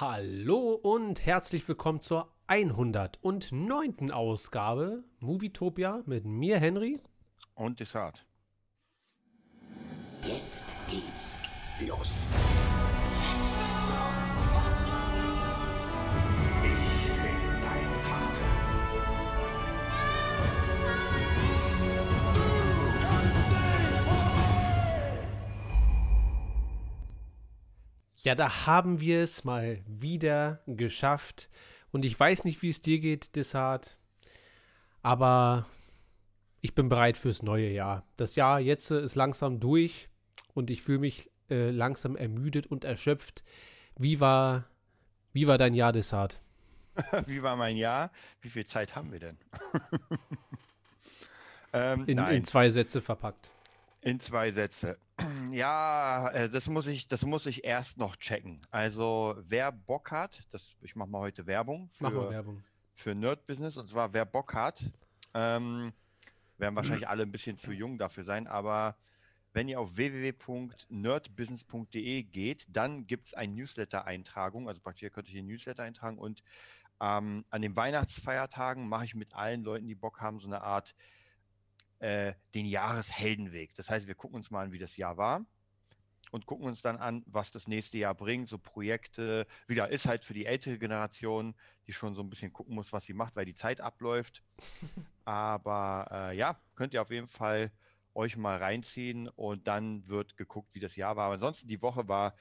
Hallo und herzlich willkommen zur 109. Ausgabe Movietopia mit mir, Henry. Und Desart. Jetzt geht's los. Ja, da haben wir es mal wieder geschafft. Und ich weiß nicht, wie es dir geht, Desart. Aber ich bin bereit fürs neue Jahr. Das Jahr jetzt ist langsam durch und ich fühle mich äh, langsam ermüdet und erschöpft. Wie war, wie war dein Jahr, Desart? Wie war mein Jahr? Wie viel Zeit haben wir denn? ähm, In, in zwei Sätze verpackt. in zwei Sätze. Ja, äh, das muss ich, das muss ich erst noch checken. Also wer Bock hat, das, ich mache mal heute Werbung Mach für, Werbung. für Nerd Business und zwar wer Bock hat, ähm, werden wahrscheinlich alle ein bisschen zu jung dafür sein, aber wenn ihr auf www.nerdbusiness.de geht, dann gibt es eine Newsletter-Eintragung, also praktisch ihr könnt in den Newsletter eintragen und ähm, an den Weihnachtsfeiertagen mache ich mit allen Leuten, die Bock haben, so eine Art äh, den Jahresheldenweg. Das heißt, wir gucken uns mal an, wie das Jahr war und gucken uns dann an, was das nächste Jahr bringt. So Projekte, wieder ist halt für die ältere Generation, die schon so ein bisschen gucken muss, was sie macht, weil die Zeit abläuft. Aber äh, ja, könnt ihr auf jeden Fall euch mal reinziehen und dann wird geguckt, wie das Jahr war. Aber ansonsten die Woche war,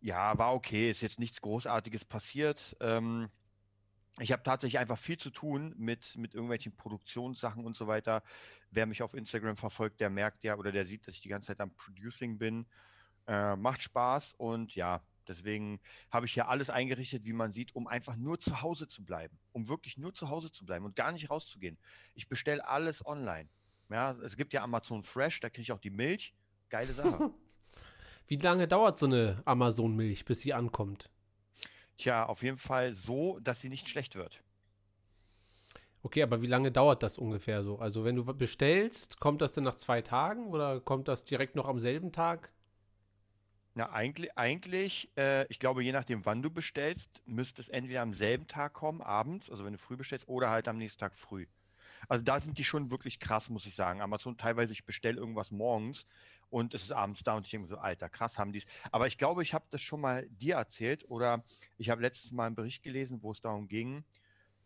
ja, war okay, ist jetzt nichts Großartiges passiert. Ähm, ich habe tatsächlich einfach viel zu tun mit, mit irgendwelchen Produktionssachen und so weiter. Wer mich auf Instagram verfolgt, der merkt ja oder der sieht, dass ich die ganze Zeit am Producing bin. Äh, macht Spaß und ja, deswegen habe ich hier alles eingerichtet, wie man sieht, um einfach nur zu Hause zu bleiben. Um wirklich nur zu Hause zu bleiben und gar nicht rauszugehen. Ich bestelle alles online. Ja, es gibt ja Amazon Fresh, da kriege ich auch die Milch. Geile Sache. Wie lange dauert so eine Amazon-Milch, bis sie ankommt? Tja, auf jeden Fall so, dass sie nicht schlecht wird. Okay, aber wie lange dauert das ungefähr so? Also wenn du bestellst, kommt das dann nach zwei Tagen oder kommt das direkt noch am selben Tag? Na, eigentlich, eigentlich äh, ich glaube, je nachdem, wann du bestellst, müsste es entweder am selben Tag kommen, abends, also wenn du früh bestellst, oder halt am nächsten Tag früh. Also da sind die schon wirklich krass, muss ich sagen. Amazon teilweise, ich bestelle irgendwas morgens und es ist abends da und ich denke so, Alter, krass haben die es. Aber ich glaube, ich habe das schon mal dir erzählt oder ich habe letztes Mal einen Bericht gelesen, wo es darum ging,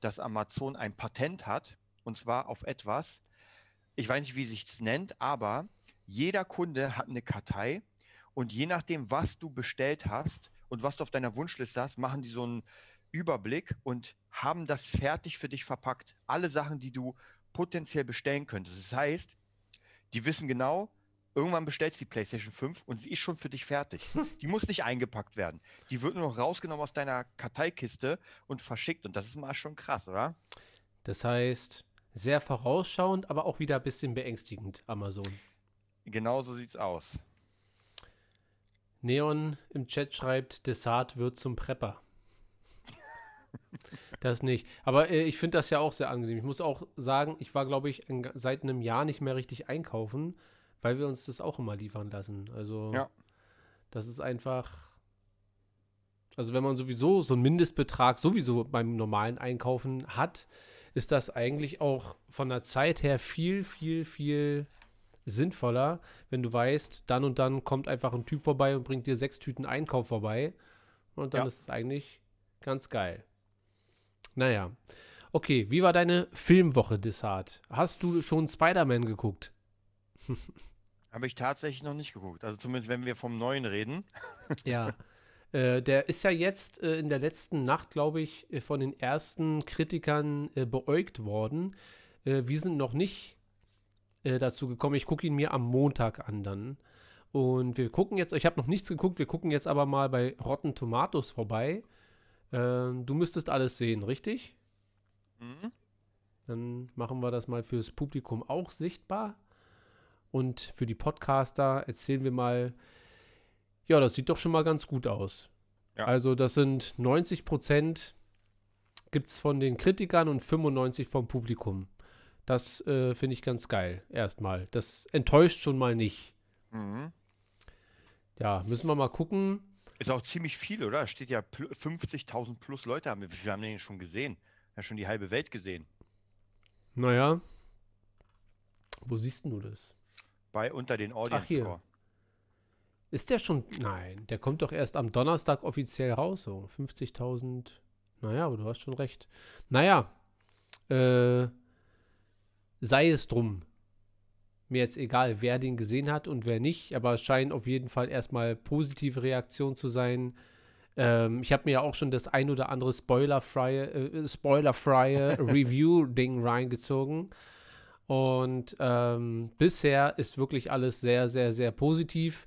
dass Amazon ein Patent hat und zwar auf etwas, ich weiß nicht, wie sich das nennt, aber jeder Kunde hat eine Kartei und je nachdem, was du bestellt hast und was du auf deiner Wunschliste hast, machen die so einen Überblick und haben das fertig für dich verpackt. Alle Sachen, die du potenziell bestellen könntest. Das heißt, die wissen genau, irgendwann bestellst du die PlayStation 5 und sie ist schon für dich fertig. Die muss nicht eingepackt werden. Die wird nur noch rausgenommen aus deiner Karteikiste und verschickt. Und das ist mal schon krass, oder? Das heißt, sehr vorausschauend, aber auch wieder ein bisschen beängstigend, Amazon. Genau so sieht's aus. Neon im Chat schreibt, Desart wird zum Prepper. Das nicht. Aber äh, ich finde das ja auch sehr angenehm. Ich muss auch sagen, ich war, glaube ich, seit einem Jahr nicht mehr richtig einkaufen, weil wir uns das auch immer liefern lassen. Also, Ja. das ist einfach. Also, wenn man sowieso so einen Mindestbetrag sowieso beim normalen Einkaufen hat, ist das eigentlich auch von der Zeit her viel, viel, viel sinnvoller, wenn du weißt, dann und dann kommt einfach ein Typ vorbei und bringt dir sechs Tüten Einkauf vorbei. Und dann Ja. ist es eigentlich ganz geil. Naja. Okay, wie war deine Filmwoche, Dessart? Hast du schon Spider-Man geguckt? Habe ich tatsächlich noch nicht geguckt. Also zumindest, wenn wir vom Neuen reden. Ja. äh, der ist ja jetzt äh, in der letzten Nacht, glaube ich, äh, von den ersten Kritikern äh, beäugt worden. Äh, wir sind noch nicht äh, dazu gekommen. Ich gucke ihn mir am Montag an dann. Und wir gucken jetzt, ich habe noch nichts geguckt, wir gucken jetzt aber mal bei Rotten Tomatoes vorbei. Ähm, du müsstest alles sehen, richtig? Mhm. Dann machen wir das mal fürs Publikum auch sichtbar. Und für die Podcaster erzählen wir mal, ja, das sieht doch schon mal ganz gut aus. Ja. Also das sind 90 Prozent gibt es von den Kritikern und 95 vom Publikum. Das äh, finde ich ganz geil, erstmal. Das enttäuscht schon mal nicht. Mhm. Ja, müssen wir mal gucken. Ist auch ziemlich viel, oder? Es steht ja pl- 50.000 plus Leute haben. wir- Wie viele haben den schon gesehen? Ja, schon die halbe Welt gesehen. Naja. Wo siehst du das? Bei unter den Audience hier. Score. Ist der schon. Nein, der kommt doch erst am Donnerstag offiziell raus, so. 50.000. Naja, aber du hast schon recht. Naja. Äh, sei es drum. Mir jetzt egal, wer den gesehen hat und wer nicht, aber es scheinen auf jeden Fall erstmal positive Reaktionen zu sein. Ähm, ich habe mir ja auch schon das ein oder andere spoilerfreie, äh, spoilerfreie Review-Ding reingezogen. Und ähm, bisher ist wirklich alles sehr, sehr, sehr positiv.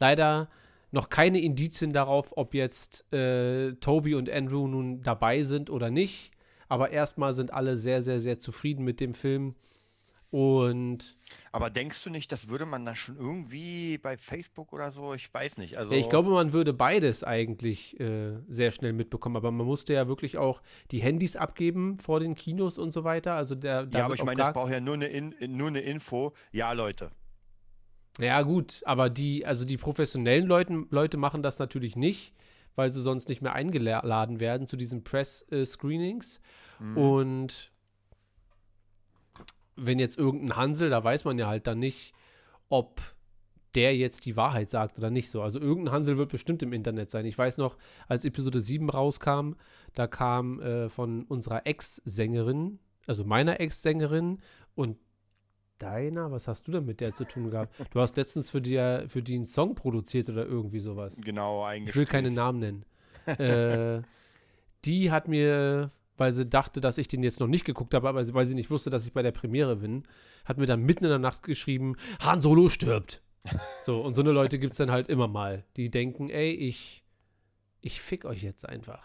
Leider noch keine Indizien darauf, ob jetzt äh, Toby und Andrew nun dabei sind oder nicht. Aber erstmal sind alle sehr, sehr, sehr zufrieden mit dem Film. Und Aber denkst du nicht, das würde man da schon irgendwie bei Facebook oder so? Ich weiß nicht. Also, ich glaube, man würde beides eigentlich äh, sehr schnell mitbekommen. Aber man musste ja wirklich auch die Handys abgeben vor den Kinos und so weiter. Also der, da ja, aber ich meine, das braucht ja nur eine, In nur eine Info. Ja, Leute. Ja, gut, aber die, also die professionellen Leuten, Leute machen das natürlich nicht, weil sie sonst nicht mehr eingeladen werden zu diesen Press-Screenings. Mhm. Und wenn jetzt irgendein Hansel, da weiß man ja halt dann nicht, ob der jetzt die Wahrheit sagt oder nicht so. Also irgendein Hansel wird bestimmt im Internet sein. Ich weiß noch, als Episode 7 rauskam, da kam äh, von unserer Ex-Sängerin, also meiner Ex-Sängerin und deiner, was hast du denn mit der zu tun gehabt? Du hast letztens für die, für die einen Song produziert oder irgendwie sowas. Genau, Ich eigentlich. will keine Namen nennen. äh, die hat mir, weil sie dachte, dass ich den jetzt noch nicht geguckt habe, aber weil sie nicht wusste, dass ich bei der Premiere bin, hat mir dann mitten in der Nacht geschrieben, Han Solo stirbt. So, und so eine Leute gibt es dann halt immer mal, die denken, ey, ich, ich fick euch jetzt einfach.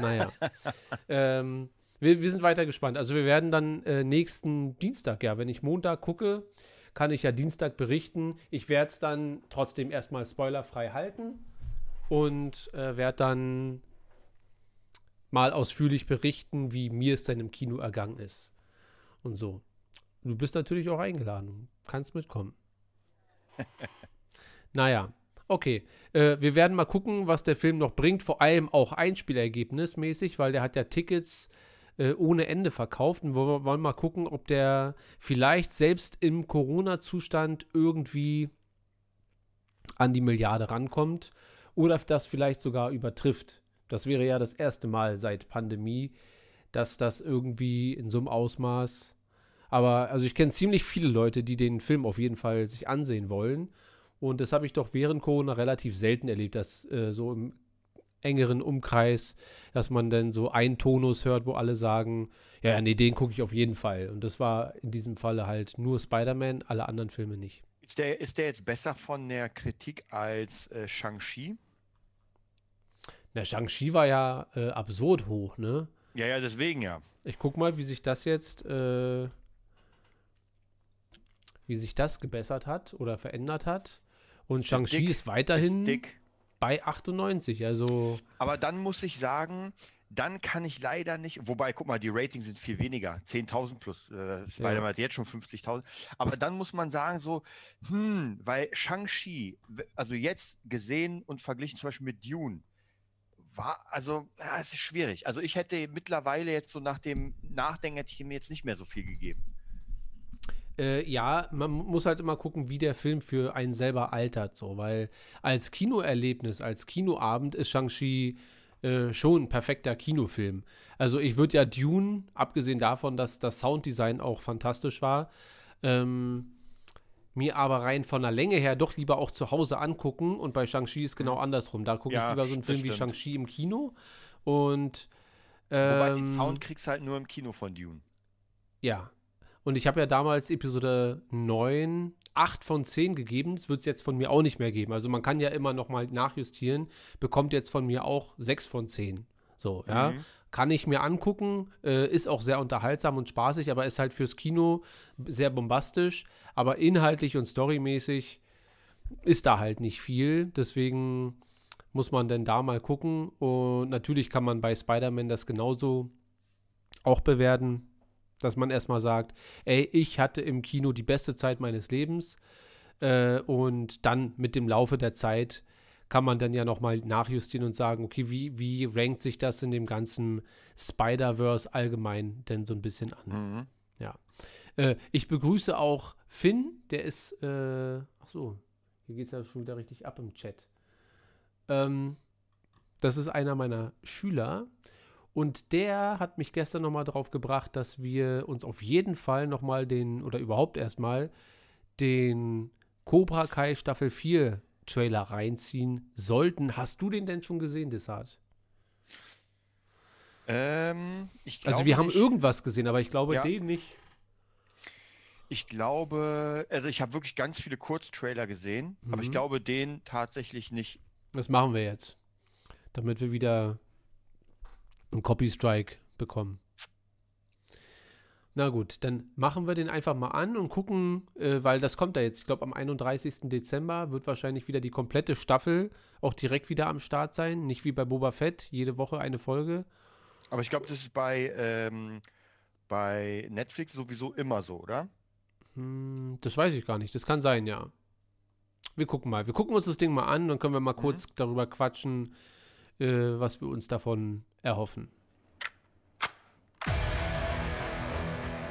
Naja. ähm, wir, wir sind weiter gespannt. Also wir werden dann äh, nächsten Dienstag, ja, wenn ich Montag gucke, kann ich ja Dienstag berichten. Ich werde es dann trotzdem erstmal spoilerfrei halten und äh, werde dann mal ausführlich berichten, wie mir es dann im Kino ergangen ist. Und so. Du bist natürlich auch eingeladen. Kannst mitkommen. naja, okay. Äh, wir werden mal gucken, was der Film noch bringt. Vor allem auch einspielergebnismäßig, weil der hat ja Tickets äh, ohne Ende verkauft. Und wir wollen mal gucken, ob der vielleicht selbst im Corona-Zustand irgendwie an die Milliarde rankommt oder das vielleicht sogar übertrifft. Das wäre ja das erste Mal seit Pandemie, dass das irgendwie in so einem Ausmaß. Aber also ich kenne ziemlich viele Leute, die den Film auf jeden Fall sich ansehen wollen. Und das habe ich doch während Corona relativ selten erlebt, dass äh, so im engeren Umkreis, dass man dann so einen Tonus hört, wo alle sagen, ja, ja, nee, den gucke ich auf jeden Fall. Und das war in diesem Falle halt nur Spider-Man, alle anderen Filme nicht. Ist der, ist der jetzt besser von der Kritik als äh, Shang-Chi? Na, Shang-Chi war ja äh, absurd hoch, ne? Ja, ja, deswegen ja. Ich guck mal, wie sich das jetzt, äh, wie sich das gebessert hat oder verändert hat. Und Shang-Chi ist weiterhin Ist dick. bei 98. Also, Aber dann muss ich sagen, dann kann ich leider nicht, wobei, guck mal, die Ratings sind viel weniger, 10.000 plus, äh, Spider-Man hat jetzt schon 50.000, aber dann muss man sagen so, hm, weil Shang-Chi, also jetzt gesehen und verglichen zum Beispiel mit Dune, war, also, ja, es ist schwierig. Also ich hätte mittlerweile jetzt so nach dem Nachdenken, hätte ich ihm jetzt nicht mehr so viel gegeben. äh, ja, man muss halt immer gucken, wie der Film für einen selber altert, so, weil als Kinoerlebnis, als Kinoabend ist Shang-Chi äh, schon ein perfekter Kinofilm. Also ich würde ja Dune, abgesehen davon, dass das Sounddesign auch fantastisch war, ähm, mir aber rein von der Länge her doch lieber auch zu Hause angucken und bei Shang-Chi ist genau andersrum. Da gucke ich Ja, lieber so einen Film wie stimmt. Shang-Chi im Kino und Wobei ähm, den Sound kriegst du halt nur im Kino von Dune. ja. Und ich habe ja damals Episode 9, 8 von 10 gegeben. Das wird es jetzt von mir auch nicht mehr geben. Also man kann ja immer noch mal nachjustieren. Bekommt jetzt von mir auch 6 von 10. So, ja. Mhm. Kann ich mir angucken. Äh, ist auch sehr unterhaltsam und spaßig, aber ist halt fürs Kino sehr bombastisch. Aber inhaltlich und storymäßig ist da halt nicht viel. Deswegen muss man denn da mal gucken. Und natürlich kann man bei Spider-Man das genauso auch bewerten, dass man erstmal sagt, ey, ich hatte im Kino die beste Zeit meines Lebens äh, und dann mit dem Laufe der Zeit kann man dann ja nochmal nachjustieren und sagen, okay, wie, wie rankt sich das in dem ganzen Spider-Verse allgemein denn so ein bisschen an? Mhm. Äh, ich begrüße auch Finn, der ist, äh, ach so, hier geht es ja schon wieder richtig ab im Chat. Ähm, das ist einer meiner Schüler und der hat mich gestern nochmal drauf gebracht, dass wir uns auf jeden Fall nochmal den, oder überhaupt erstmal, den Cobra Kai Staffel 4 Trailer reinziehen sollten. Hast du den denn schon gesehen, Desart? Ähm, Also wir haben nicht- irgendwas gesehen, aber ich glaube Ja. den nicht. Ich glaube, also ich habe wirklich ganz viele Kurztrailer gesehen, aber ich Mhm. glaube den tatsächlich nicht. Das machen wir jetzt. Damit wir wieder einen Copy-Strike bekommen. Na gut, dann machen wir den einfach mal an und gucken, äh, weil das kommt da jetzt. Ich glaube, am 31. Dezember wird wahrscheinlich wieder die komplette Staffel auch direkt wieder am Start sein. Nicht wie bei Boba Fett, jede Woche eine Folge. Aber ich glaube, das ist bei, ähm, bei Netflix sowieso immer so, oder? Hm, das weiß ich gar nicht. Das kann sein, ja. Wir gucken mal. Wir gucken uns das Ding mal an, dann können wir mal kurz darüber quatschen, äh, was wir uns davon erhoffen.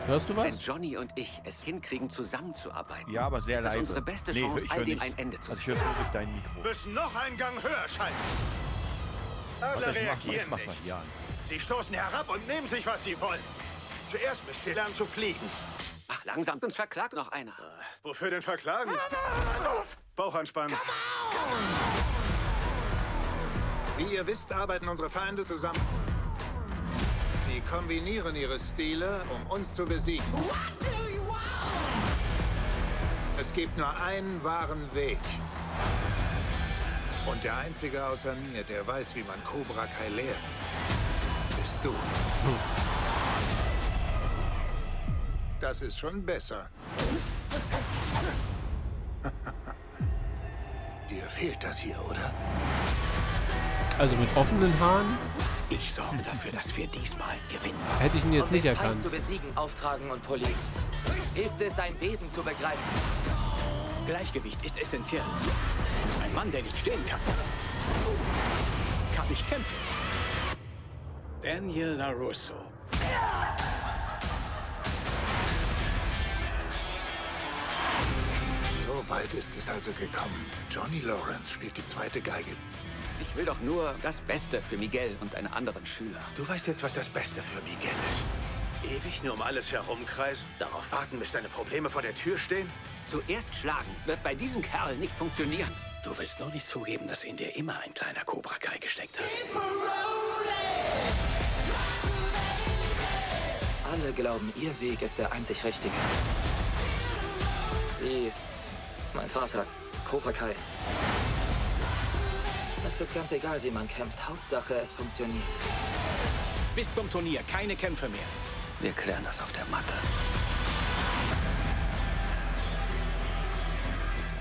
Hörst du Wenn was? Johnny und ich es hinkriegen, zusammenzuarbeiten, Ja, aber sehr ist das leise. unsere beste Nee, Chance, all dem ein Ende zu Also ich höre setzen. nur durch dein Mikro. müssen noch einen Gang höher schalten. Warte, Adler mal, ich reagieren mach mal nicht. an. Sie stoßen herab und nehmen sich, was sie wollen. Zuerst müsst ihr lernen zu fliegen. Ach, langsam, uns verklagt noch einer. Wofür denn verklagen? Bauch anspannen. Wie ihr wisst, arbeiten unsere Feinde zusammen. Kombinieren ihre Stile, um uns zu besiegen. Es gibt nur einen wahren Weg. Und der einzige außer mir, der weiß, wie man Cobra Kai lehrt, bist du. Das ist schon besser. Dir fehlt das hier, oder? Also mit offenen Haaren Ich sorge dafür, dass wir diesmal gewinnen. hätte ich ihn jetzt Um nicht den Feind erkannt. zu besiegen, auftragen und polieren. Hilft es, sein Wesen zu begreifen. Gleichgewicht ist essentiell. Ein Mann, der nicht stehen kann, kann nicht kämpfen. Daniel LaRusso. So weit ist es also gekommen. Johnny Lawrence spielt die zweite Geige. Ich will doch nur das Beste für Miguel und deine anderen Schüler. Du weißt jetzt, was das Beste für Miguel ist. Ewig nur um alles herumkreisen? Darauf warten, bis deine Probleme vor der Tür stehen? Zuerst schlagen wird bei diesem Kerl nicht funktionieren. Du willst nur nicht zugeben, dass in dir immer ein kleiner Cobra Kai gesteckt hat. Alle glauben, ihr Weg ist der einzig richtige. Sie, mein Vater, Cobra Kai. Es ist ganz egal, wie man kämpft. Hauptsache, es funktioniert. Bis zum Turnier keine Kämpfe mehr. Wir klären das auf der Matte.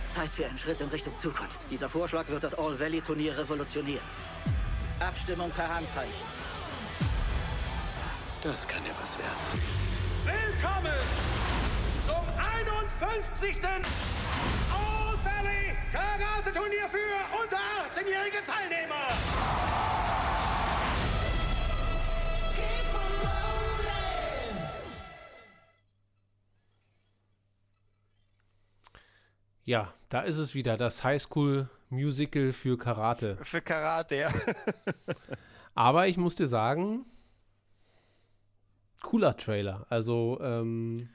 Zeit für einen Schritt in Richtung Zukunft. Dieser Vorschlag wird das All-Valley-Turnier revolutionieren. Abstimmung per Handzeichen. Das kann ja was werden. Willkommen zum 51. All Valley Karate-Turnier für unter 18-jährige Teilnehmer. Ja, da ist es wieder, das Highschool-Musical für Karate. Für Karate, ja. Aber ich muss dir sagen, cooler Trailer. Also, ähm,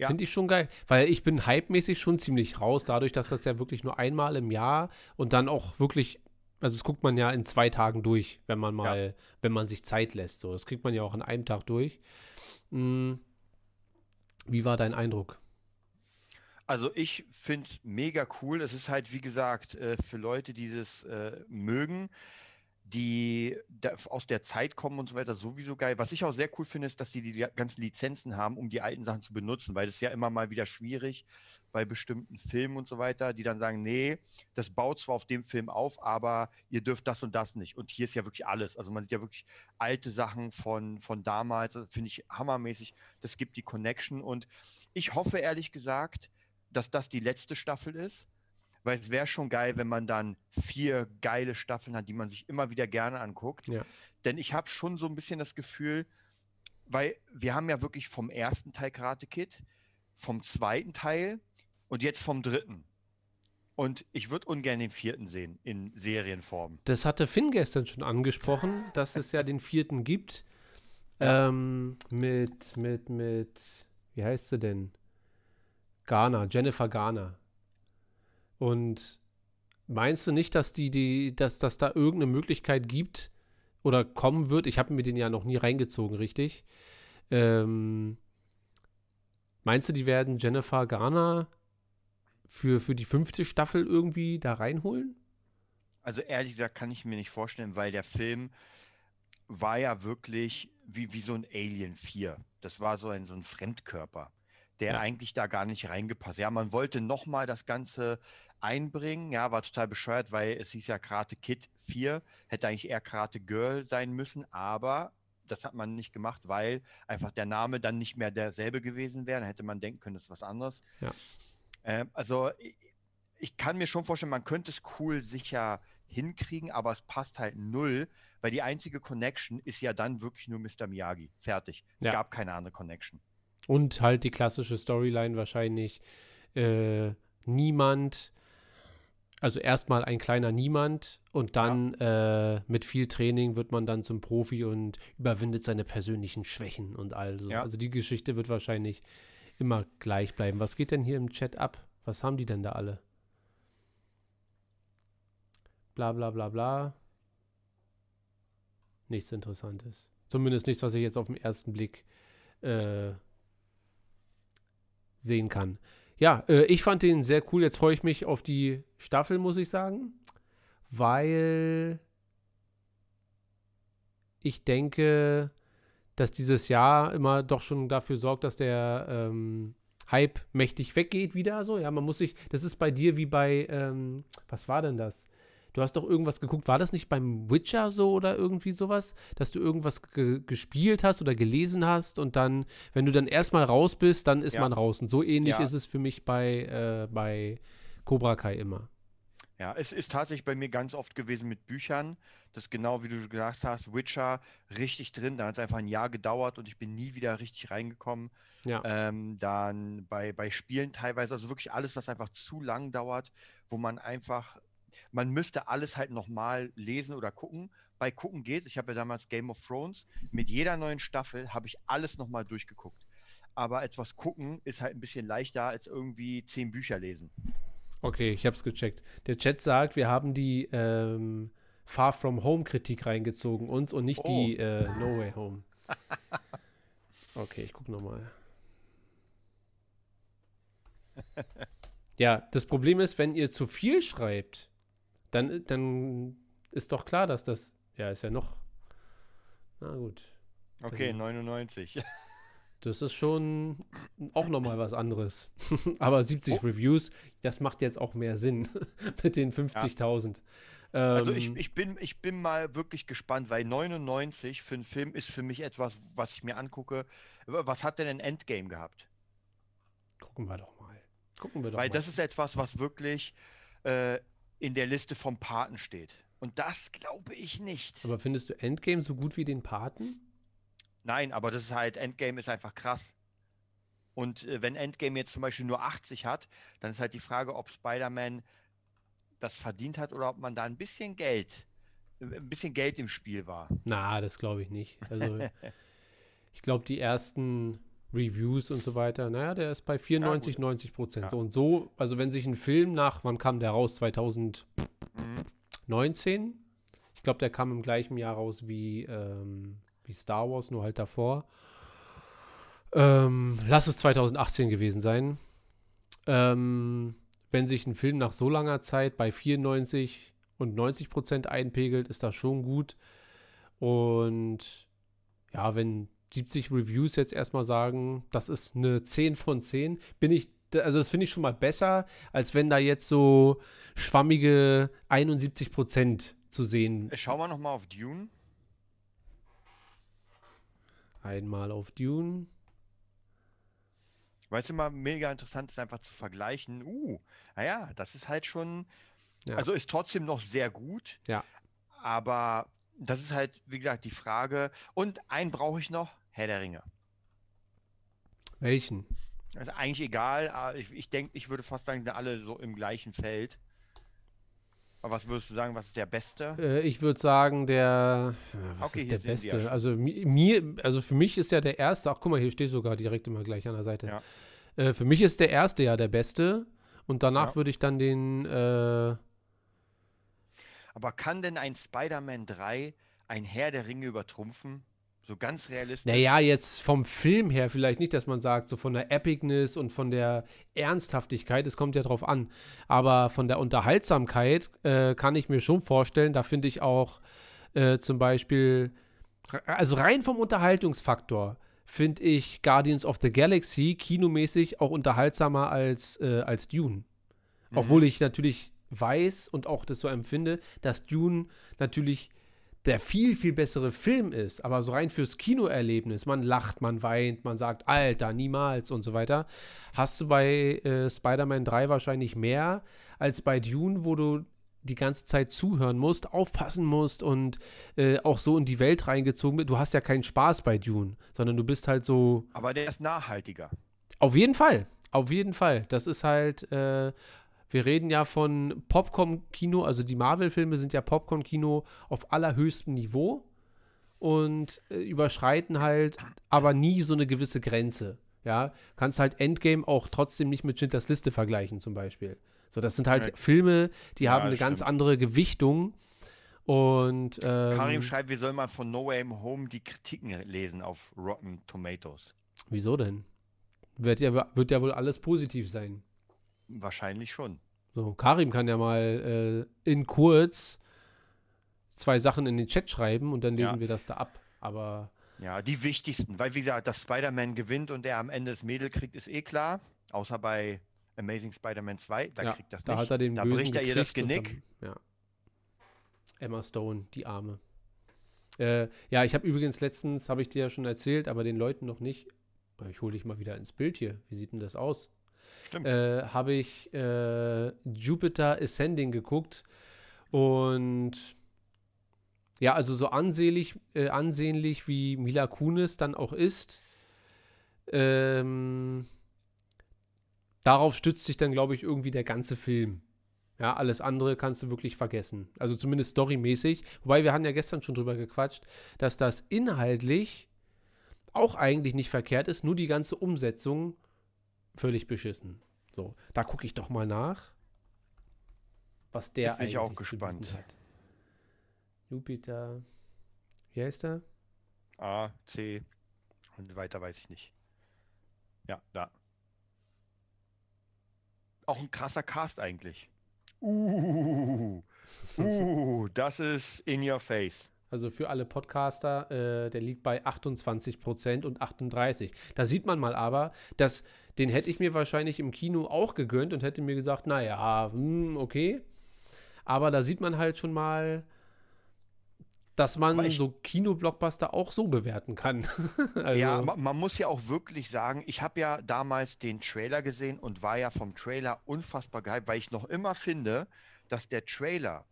Ja. finde ich schon geil. Weil ich bin hypemäßig schon ziemlich raus, dadurch, dass das ja wirklich nur einmal im Jahr und dann auch wirklich, also das guckt man ja in zwei Tagen durch, wenn man mal, wenn man sich Zeit lässt. So, das kriegt man ja auch an einem Tag durch. Mm. Wie war dein Eindruck? Also ich finde es mega cool. Es ist halt, wie gesagt, äh, für Leute, die das äh, mögen, die aus der Zeit kommen und so weiter, sowieso geil. Was ich auch sehr cool finde, ist, dass die die ganzen Lizenzen haben, um die alten Sachen zu benutzen, weil das ist ja immer mal wieder schwierig bei bestimmten Filmen und so weiter, die dann sagen, nee, das baut zwar auf dem Film auf, aber ihr dürft das und das nicht. Und hier ist ja wirklich alles. Also man sieht ja wirklich alte Sachen von, von damals, Das finde ich hammermäßig. Das gibt die Connection und ich hoffe ehrlich gesagt, dass das die letzte Staffel ist, weil es wäre schon geil, wenn man dann vier geile Staffeln hat, die man sich immer wieder gerne anguckt. Ja. Denn ich habe schon so ein bisschen das Gefühl, weil wir haben ja wirklich vom ersten Teil Karate Kid, vom zweiten Teil und jetzt vom dritten. Und ich würde ungern den vierten sehen in Serienform. Das hatte Finn gestern schon angesprochen, dass es ja den vierten gibt. Ähm, mit, mit, mit, wie heißt sie denn? Garner, Jennifer Garner. Und meinst du nicht, dass die, die, dass, dass da irgendeine Möglichkeit gibt oder kommen wird? Ich habe mir den ja noch nie reingezogen, richtig? Ähm, meinst du, die werden Jennifer Garner für, für die fünfte Staffel irgendwie da reinholen? Also ehrlich gesagt kann ich mir nicht vorstellen, weil der Film war ja wirklich wie, wie so ein Alien 4. Das war so ein, so ein Fremdkörper, der Ja. eigentlich da gar nicht reingepasst. Ja, man wollte nochmal das Ganze einbringen, ja, war total bescheuert, weil es hieß ja Karate Kid 4, hätte eigentlich eher Karate Girl sein müssen, aber das hat man nicht gemacht, weil einfach der Name dann nicht mehr derselbe gewesen wäre. Dann hätte man denken können, das ist was anderes. Ja. Ähm, also ich, ich kann mir schon vorstellen, man könnte es cool sicher hinkriegen, aber es passt halt null, weil die einzige Connection ist ja dann wirklich nur Mr. Miyagi. Fertig. Es Ja. gab keine andere Connection. Und halt die klassische Storyline wahrscheinlich. Äh, niemand, also erstmal ein kleiner Niemand und dann äh, mit viel Training wird man dann zum Profi und überwindet seine persönlichen Schwächen und all so. Ja. Also die Geschichte wird wahrscheinlich immer gleich bleiben. Was geht denn hier im Chat ab? Was haben die denn da alle? Bla bla bla bla. Nichts Interessantes. Zumindest nichts, was ich jetzt auf den ersten Blick äh, sehen kann. Ja, äh, ich fand den sehr cool. Jetzt freue ich mich auf die Staffel, muss ich sagen, weil ich denke, dass dieses Jahr immer doch schon dafür sorgt, dass der ähm, Hype mächtig weggeht wieder. So, ja, man muss sich, das ist bei dir wie bei, ähm, was war denn das? Du hast doch irgendwas geguckt. War das nicht beim Witcher so oder irgendwie sowas? Dass du irgendwas ge gespielt hast oder gelesen hast und dann, wenn du dann erstmal raus bist, dann ist Ja. man raus. Und so ähnlich Ja. ist es für mich bei, äh, bei Cobra Kai immer. Ja, es ist tatsächlich bei mir ganz oft gewesen mit Büchern. Das genau wie du gesagt hast, Witcher richtig drin. Da hat es einfach ein Jahr gedauert und ich bin nie wieder richtig reingekommen. Ja. Ähm, dann bei, bei Spielen teilweise, also wirklich alles, was einfach zu lang dauert, wo man einfach, man müsste alles halt nochmal lesen oder gucken. Bei Gucken geht, ich habe ja damals Game of Thrones, mit jeder neuen Staffel habe ich alles nochmal durchgeguckt. Aber etwas gucken ist halt ein bisschen leichter als irgendwie zehn Bücher lesen. Okay, ich hab's gecheckt. Der Chat sagt, wir haben die ähm, Far From Home Kritik reingezogen, uns und nicht Oh. die äh, No Way Home. Okay, ich guck nochmal. Ja, das Problem ist, wenn ihr zu viel schreibt, dann, dann ist doch klar, dass das. Ja, ist ja noch. Na gut. Okay, Mhm. 99. Das ist schon auch nochmal was anderes. Aber 70 Oh. Reviews, das macht jetzt auch mehr Sinn mit den 50.000. Also ich, Ähm, ich, bin, ich bin mal wirklich gespannt, weil 99 für einen Film ist für mich etwas, was ich mir angucke. Was hat denn ein Endgame gehabt? gucken wir doch mal. Gucken wir doch Weil mal. das ist etwas, was wirklich äh, in der Liste vom Paten steht. Und das glaube ich nicht. Aber findest du Endgame so gut wie den Paten? Nein, aber das ist halt, Endgame ist einfach krass. Und äh, wenn Endgame jetzt zum Beispiel nur 80 hat, dann ist halt die Frage, ob Spider-Man das verdient hat oder ob man da ein bisschen Geld, ein bisschen Geld im Spiel war. Na, das glaube ich nicht. Also, ich glaube, die ersten Reviews und so weiter, naja, der ist bei 94, 90 Prozent. Ja. So und so, also wenn sich ein Film nach, wann kam der raus? 2019? Mhm. Ich glaube, der kam im gleichen Jahr raus wie, ähm, wie Star Wars, nur halt davor. Ähm, lass es 2018 gewesen sein. Ähm, wenn sich ein Film nach so langer Zeit bei 94 und 90 Prozent einpegelt, ist das schon gut. Und ja, wenn 70 Reviews jetzt erstmal sagen, das ist eine 10 von 10, bin ich, also das finde ich schon mal besser, als wenn da jetzt so schwammige 71 Prozent zu sehen. Äh, Schauen wir nochmal auf Dune. Einmal auf Dune. Weil es immer mega interessant ist, einfach zu vergleichen. Uh, naja, das ist halt schon, Ja. also ist trotzdem noch sehr gut. Ja. Aber das ist halt, wie gesagt, die Frage. Und einen brauche ich noch, Herr der Ringe. Welchen? Also eigentlich egal, aber ich, ich denke, ich würde fast sagen, sind alle so im gleichen Feld. Aber was würdest du sagen, was ist der beste? Äh, ich würde sagen, der. ja, Was Okay, ist der ja beste? schon. Also mi- mir, also für mich ist ja der erste. Ach, guck mal, hier steht sogar direkt immer gleich an der Seite. Ja. Äh, für mich ist der erste ja der beste. Und danach Ja. würde ich dann den. Äh, Aber kann denn ein Spider-Man 3 ein Herr der Ringe übertrumpfen? So ganz realistisch? naja, jetzt vom Film her vielleicht nicht, dass man sagt, so von der Epicness und von der Ernsthaftigkeit, es kommt ja drauf an. Aber von der Unterhaltsamkeit äh, kann ich mir schon vorstellen, da finde ich auch äh, zum Beispiel, also rein vom Unterhaltungsfaktor, finde ich Guardians of the Galaxy kinomäßig auch unterhaltsamer als, äh, als Dune. Obwohl ich natürlich weiß und auch das so empfinde, dass Dune natürlich der viel, viel bessere Film ist, aber so rein fürs Kinoerlebnis, man lacht, man weint, man sagt, Alter, niemals und so weiter, hast du bei äh, Spider-Man 3 wahrscheinlich mehr als bei Dune, wo du die ganze Zeit zuhören musst, aufpassen musst und äh, auch so in die Welt reingezogen bist. Du hast ja keinen Spaß bei Dune, sondern du bist halt so Aber der ist nachhaltiger. auf jeden Fall. Auf jeden Fall. Das ist halt, äh, wir reden ja von Popcorn-Kino, also die Marvel-Filme sind ja Popcorn-Kino auf allerhöchstem Niveau und äh, überschreiten halt aber nie so eine gewisse Grenze. Ja, kannst halt Endgame auch trotzdem nicht mit Schindlers Liste vergleichen, zum Beispiel. So, das sind halt Ja. Filme, die Ja, haben eine ganz stimmt. andere Gewichtung. Und ähm, Karim schreibt, wir sollen mal von No Way Home die Kritiken lesen auf Rotten Tomatoes. wieso denn? Wird ja, wird ja wohl alles positiv sein. Wahrscheinlich schon. So, Karim kann ja mal äh, in kurz zwei Sachen in den Chat schreiben und dann lesen Ja. wir das da ab. Aber Ja, die wichtigsten, weil wie gesagt, dass Spider-Man gewinnt und er am Ende das Mädel kriegt, ist eh klar. Außer bei Amazing Spider-Man 2, da ja, kriegt das da nicht. hat er den da Bösen bricht er ihr das Genick. Dann, ja. Emma Stone, die Arme. Äh, ja, ich habe übrigens letztens, habe ich dir ja schon erzählt, aber den Leuten noch nicht. Ich hole dich mal wieder ins Bild hier. Wie sieht denn das aus? Äh, habe ich äh, Jupiter Ascending geguckt und ja, also so ansehnlich, äh, ansehnlich wie Mila Kunis dann auch ist, ähm, darauf stützt sich dann, glaube ich, irgendwie der ganze Film. Ja, alles andere kannst du wirklich vergessen. Also zumindest storymäßig. Wobei wir hatten ja gestern schon drüber gequatscht, dass das inhaltlich auch eigentlich nicht verkehrt ist, nur die ganze Umsetzung völlig beschissen. So, da gucke ich doch mal nach, was der auch eigentlich bieten gespannt. hat. Jupiter. Wie heißt er? A, C und weiter weiß ich nicht. Ja, da. Auch ein krasser Cast eigentlich. Uh, uh, das ist in your face. Also für alle Podcaster, äh, der liegt bei 28% und 38%. Da sieht man mal aber, dass den hätte ich mir wahrscheinlich im Kino auch gegönnt und hätte mir gesagt, naja, hm, okay. Aber da sieht man halt schon mal, dass man ich- so Kino-Blockbuster auch so bewerten kann. also, Ja, ma- man muss ja auch wirklich sagen, ich habe ja damals den Trailer gesehen und war ja vom Trailer unfassbar gehypt, weil ich noch immer finde, dass der Trailer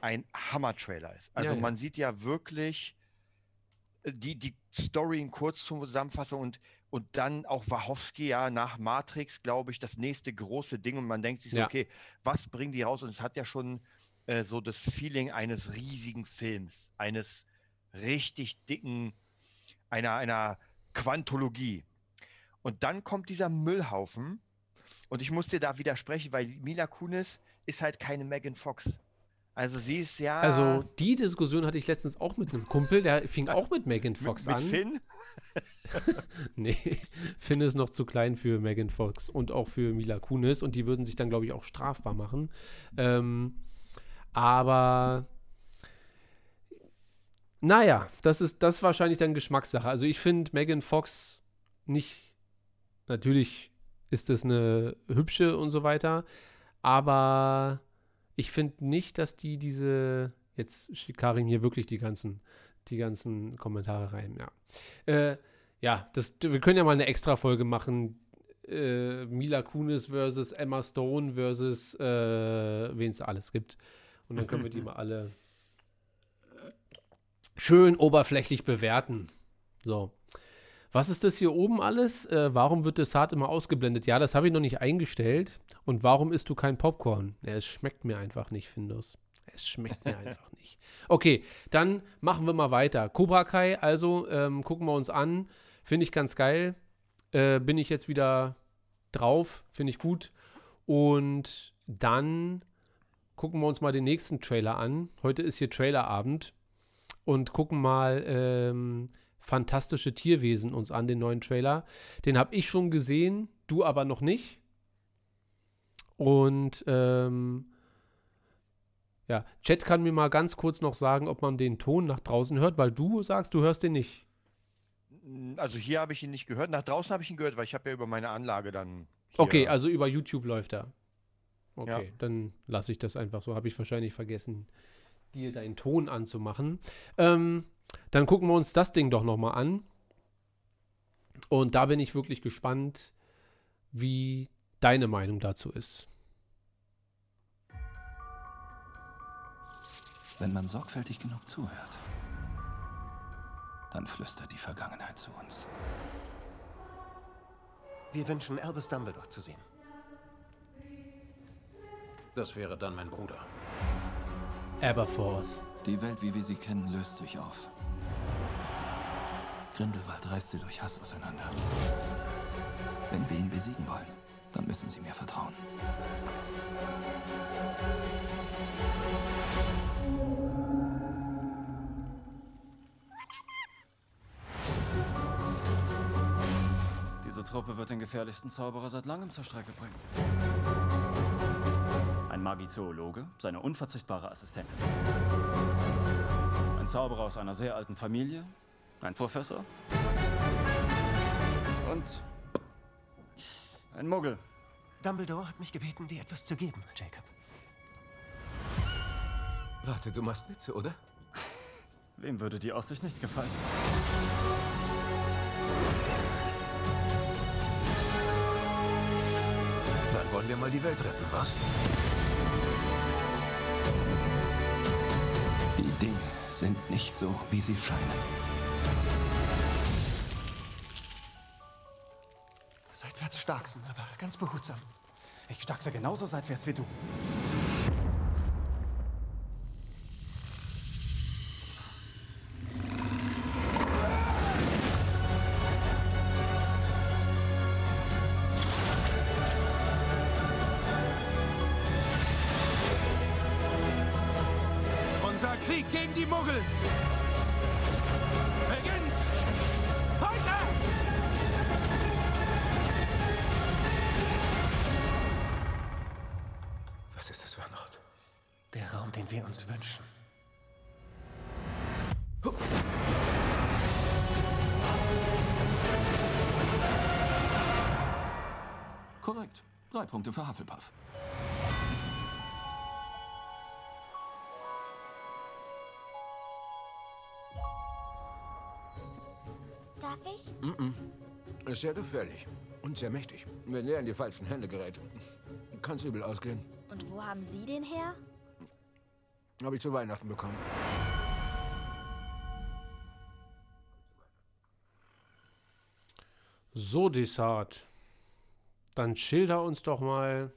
ein Hammer-Trailer ist. Also Ja, ja. man sieht ja wirklich äh, die, die Story in Kurzzusammenfassung und, und dann auch Wachowski, ja, nach Matrix, glaube ich, das nächste große Ding und man denkt sich so, Ja. okay, was bringen die raus? Und es hat ja schon äh, so das Feeling eines riesigen Films, eines richtig dicken, einer, einer Quantologie. Und dann kommt dieser Müllhaufen und ich muss dir da widersprechen, weil Mila Kunis ist halt keine Megan Fox. Also sie ist ja also die Diskussion hatte ich letztens auch mit einem Kumpel, der fing auch mit Megan mit, Fox mit an. Finn. Nee, Finn ist noch zu klein für Megan Fox und auch für Mila Kunis und die würden sich dann, glaube ich, auch strafbar machen. Ähm, aber naja, das ist, das ist wahrscheinlich dann Geschmackssache. Also ich finde Megan Fox nicht, natürlich ist das eine hübsche und so weiter, aber ich finde nicht, dass die diese, jetzt schickt Karim hier wirklich die ganzen, die ganzen Kommentare rein, ja. Äh, ja, das, wir können ja mal eine extra Folge machen. äh, Mila Kunis versus Emma Stone versus äh, wen es alles gibt. Und dann können wir die mal alle schön oberflächlich bewerten. So. Was ist das hier oben alles? Äh, warum wird das hart immer ausgeblendet? Ja, das habe ich noch nicht eingestellt. Und warum isst du kein Popcorn? Ja, es schmeckt mir einfach nicht, Findus. Es schmeckt mir einfach nicht. Okay, dann machen wir mal weiter. Cobra Kai, also ähm, gucken wir uns an. Finde ich ganz geil. Äh, bin ich jetzt wieder drauf. Finde ich gut. Und dann gucken wir uns mal den nächsten Trailer an. Heute ist hier Trailerabend. Und gucken mal ähm, Fantastische Tierwesen uns an, den neuen Trailer. Den habe ich schon gesehen, du aber noch nicht. Und ähm, ja, Chat kann mir mal ganz kurz noch sagen, ob man den Ton nach draußen hört, weil du sagst, du hörst den nicht. Also hier habe ich ihn nicht gehört. Nach draußen habe ich ihn gehört, weil ich habe ja über meine Anlage dann. Okay, also über YouTube läuft er. Okay, ja. dann lasse ich das einfach so. Habe ich wahrscheinlich vergessen, dir deinen Ton anzumachen. Ähm, dann gucken wir uns das Ding doch nochmal an. Und da bin ich wirklich gespannt, wie deine Meinung dazu ist. Wenn man sorgfältig genug zuhört, dann flüstert die Vergangenheit zu uns. Wir wünschen Albus Dumbledore zu sehen. Das wäre dann mein Bruder. Aberforth. Die Welt, wie wir sie kennen, löst sich auf. Grindelwald reißt sie durch Hass auseinander. Wenn wir ihn besiegen wollen, dann müssen Sie mir vertrauen. Diese Truppe wird den gefährlichsten Zauberer seit langem zur Strecke bringen. Ein Magizoologe, seine unverzichtbare Assistentin. Ein Zauberer aus einer sehr alten Familie, ein Professor und ein Muggel. Dumbledore hat mich gebeten, dir etwas zu geben, Jacob. Warte, du machst Witze, oder? Wem würde die Aussicht nicht gefallen? Dann wollen wir mal die Welt retten, was? Die Dinge sind nicht so, wie sie scheinen. Seitwärts starksen, aber ganz behutsam. Ich starkse genauso seitwärts wie du. Ist sehr gefährlich und sehr mächtig. Wenn er in die falschen Hände gerät, kann es übel ausgehen. Und wo haben Sie den her? Habe ich zu Weihnachten bekommen. So, Desart. Dann schilder uns doch mal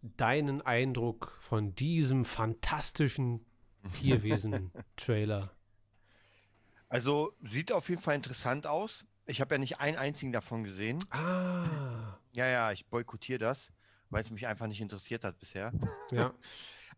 deinen Eindruck von diesem fantastischen Tierwesen-Trailer. Also sieht auf jeden Fall interessant aus. Ich habe ja nicht einen einzigen davon gesehen. Ah. Ja, ja, ich boykottiere das, weil es mich einfach nicht interessiert hat bisher. Ja.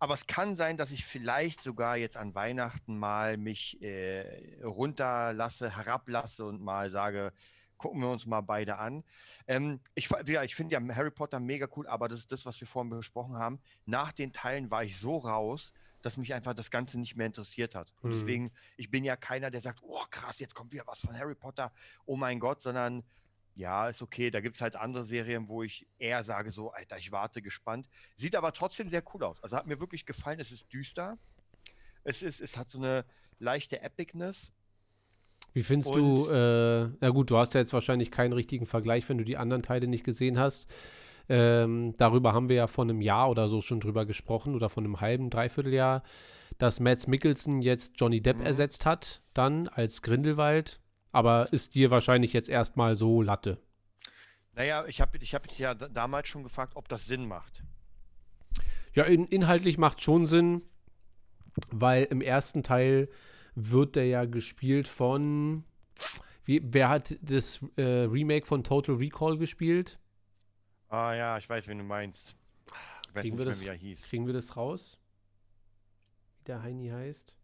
Aber es kann sein, dass ich vielleicht sogar jetzt an Weihnachten mal mich äh, runterlasse, herablasse und mal sage, gucken wir uns mal beide an. Ähm, ich ja, ich finde ja Harry Potter mega cool, aber das ist das, was wir vorhin besprochen haben. Nach den Teilen war ich so raus, dass mich einfach das Ganze nicht mehr interessiert hat. Und mhm. deswegen, ich bin ja keiner, der sagt, oh krass, jetzt kommt wieder was von Harry Potter, oh mein Gott, sondern ja, ist okay. Da gibt es halt andere Serien, wo ich eher sage, so, Alter, ich warte gespannt. Sieht aber trotzdem sehr cool aus. Also hat mir wirklich gefallen. Es ist düster. Es, ist, es hat so eine leichte Epicness. Wie findest du, äh, na gut, du hast ja jetzt wahrscheinlich keinen richtigen Vergleich, wenn du die anderen Teile nicht gesehen hast. Ähm, darüber haben wir ja vor einem Jahr oder so schon drüber gesprochen oder von einem halben, dreiviertel Jahr, dass Mads Mikkelsen jetzt Johnny Depp Mhm. ersetzt hat, dann als Grindelwald. Aber ist dir wahrscheinlich jetzt erstmal so Latte. Naja, ich habe ich hab dich ja da- damals schon gefragt, ob das Sinn macht. Ja, in, inhaltlich macht schon Sinn, weil im ersten Teil wird der ja gespielt von. Wie, wer hat das äh, Remake von Total Recall gespielt? Ah ja, ich weiß, wen du meinst. Ich weiß Kriegen nicht wir, mehr, das, wie er hieß. kriegen wir das raus? Wie der Heini heißt?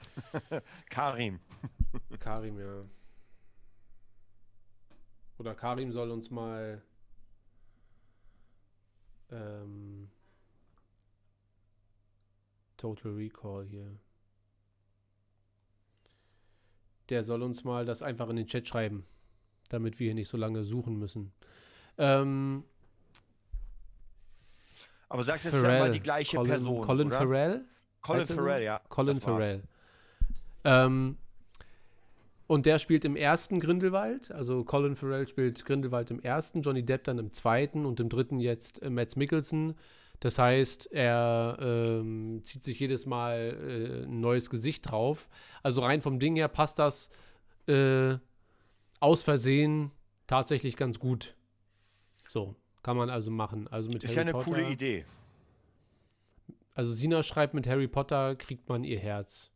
Karim. Karim, ja. Oder Karim soll uns mal ähm, Total Recall hier. Der soll uns mal das einfach in den Chat schreiben, damit wir hier nicht so lange suchen müssen. Ähm, Aber sagst jetzt ja mal die gleiche Colin, Person, Colin oder? Farrell? Colin Heißt Farrell, ja, Colin. Farrell. Ähm, und der spielt im ersten Grindelwald. Also Colin Farrell spielt Grindelwald im ersten, Johnny Depp dann im zweiten und im dritten jetzt äh, Mads Mikkelsen. Das heißt, er ähm, zieht sich jedes Mal äh, ein neues Gesicht drauf. Also rein vom Ding her passt das äh, aus Versehen tatsächlich ganz gut. So, kann man also machen. Also mit Ist Harry ja eine Potter, coole Idee. Also Sina schreibt, mit Harry Potter kriegt man ihr Herz.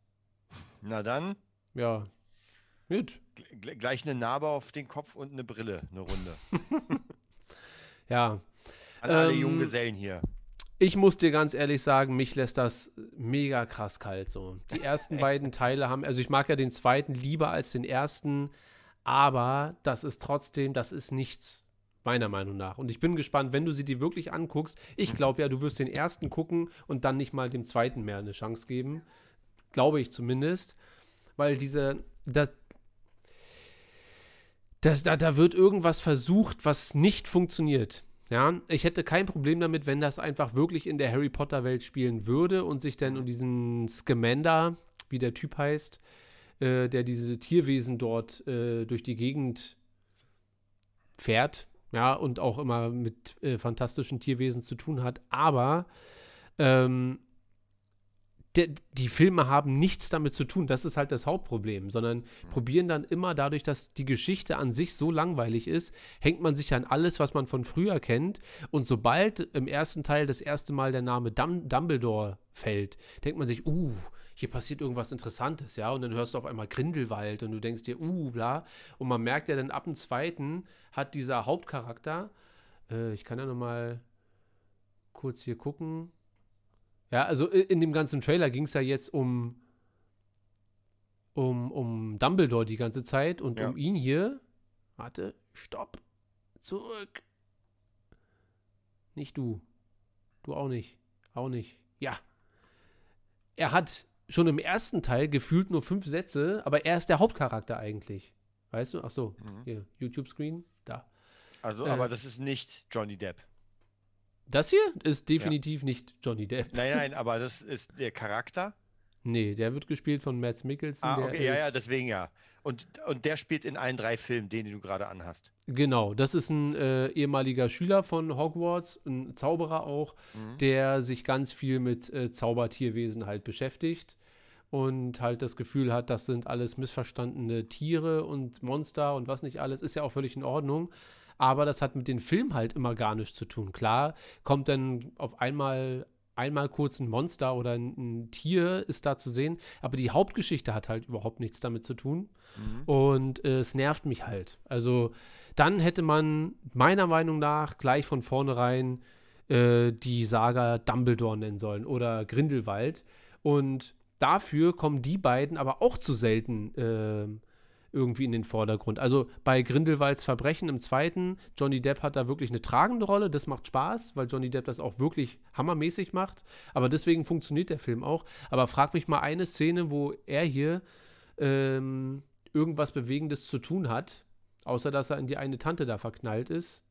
Na dann, Ja. Gut. gl- gleich eine Narbe auf den Kopf und eine Brille, eine Runde. Ja. An alle Ähm, Junggesellen hier. Ich muss dir ganz ehrlich sagen, mich lässt das mega krass kalt so. Die ersten beiden Teile haben, also ich mag ja den zweiten lieber als den ersten, aber das ist trotzdem, das ist nichts, meiner Meinung nach. Und ich bin gespannt, wenn du sie dir wirklich anguckst. Ich glaube ja, du wirst den ersten gucken und dann nicht mal dem zweiten mehr eine Chance geben. Glaube ich zumindest. Weil diese, das, das, da, da wird irgendwas versucht, was nicht funktioniert. Ja, ich hätte kein Problem damit, wenn das einfach wirklich in der Harry Potter Welt spielen würde und sich dann um diesen Scamander, wie der Typ heißt, äh, der diese Tierwesen dort äh, durch die Gegend fährt, ja, und auch immer mit äh, fantastischen Tierwesen zu tun hat. Aber ähm, de, die Filme haben nichts damit zu tun. Das ist halt das Hauptproblem, sondern probieren dann immer dadurch, dass die Geschichte an sich so langweilig ist, hängt man sich an alles, was man von früher kennt. Und sobald im ersten Teil das erste Mal der Name Dum Dumbledore fällt, denkt man sich, uh, hier passiert irgendwas Interessantes, ja, und dann hörst du auf einmal Grindelwald und du denkst dir, uh, bla. Und man merkt ja dann ab dem zweiten hat dieser Hauptcharakter, äh, ich kann ja noch mal kurz hier gucken. Ja, also in dem ganzen Trailer ging es ja jetzt um, um, um Dumbledore die ganze Zeit und Ja. um ihn hier. Warte, stopp. Zurück. Nicht du. Du auch nicht. Auch nicht. Ja. Er hat schon im ersten Teil gefühlt nur fünf Sätze, aber er ist der Hauptcharakter eigentlich. Weißt du? Ach so, hier, YouTube-Screen, da. Also, äh, aber das ist nicht Johnny Depp. Das hier ist definitiv nicht Johnny Depp. Nein, nein, aber das ist der Charakter. Nee, der wird gespielt von Mads Mikkelsen. Ah, okay, ja, ja, deswegen ja. Und, und der spielt in allen drei Filmen, den, den du gerade anhast. Genau, das ist ein äh, ehemaliger Schüler von Hogwarts, ein Zauberer auch, Mhm. der sich ganz viel mit äh, Zaubertierwesen halt beschäftigt und halt das Gefühl hat, das sind alles missverstandene Tiere und Monster und was nicht alles, ist ja auch völlig in Ordnung. Aber das hat mit dem Film halt immer gar nichts zu tun. Klar, kommt dann auf einmal einmal kurz ein Monster oder ein, ein Tier ist da zu sehen, aber die Hauptgeschichte hat halt überhaupt nichts damit zu tun. Und äh, es nervt mich halt. Also dann hätte man meiner Meinung nach gleich von vornherein äh, die Saga Dumbledore nennen sollen oder Grindelwald. Und dafür kommen die beiden aber auch zu selten ähm, irgendwie in den Vordergrund. Also bei Grindelwalds Verbrechen im zweiten, Johnny Depp hat da wirklich eine tragende Rolle. Das macht Spaß, weil Johnny Depp das auch wirklich hammermäßig macht. Aber deswegen funktioniert der Film auch. Aber frag mich mal eine Szene, wo er hier ähm, irgendwas Bewegendes zu tun hat, außer dass er in die eine Tante da verknallt ist.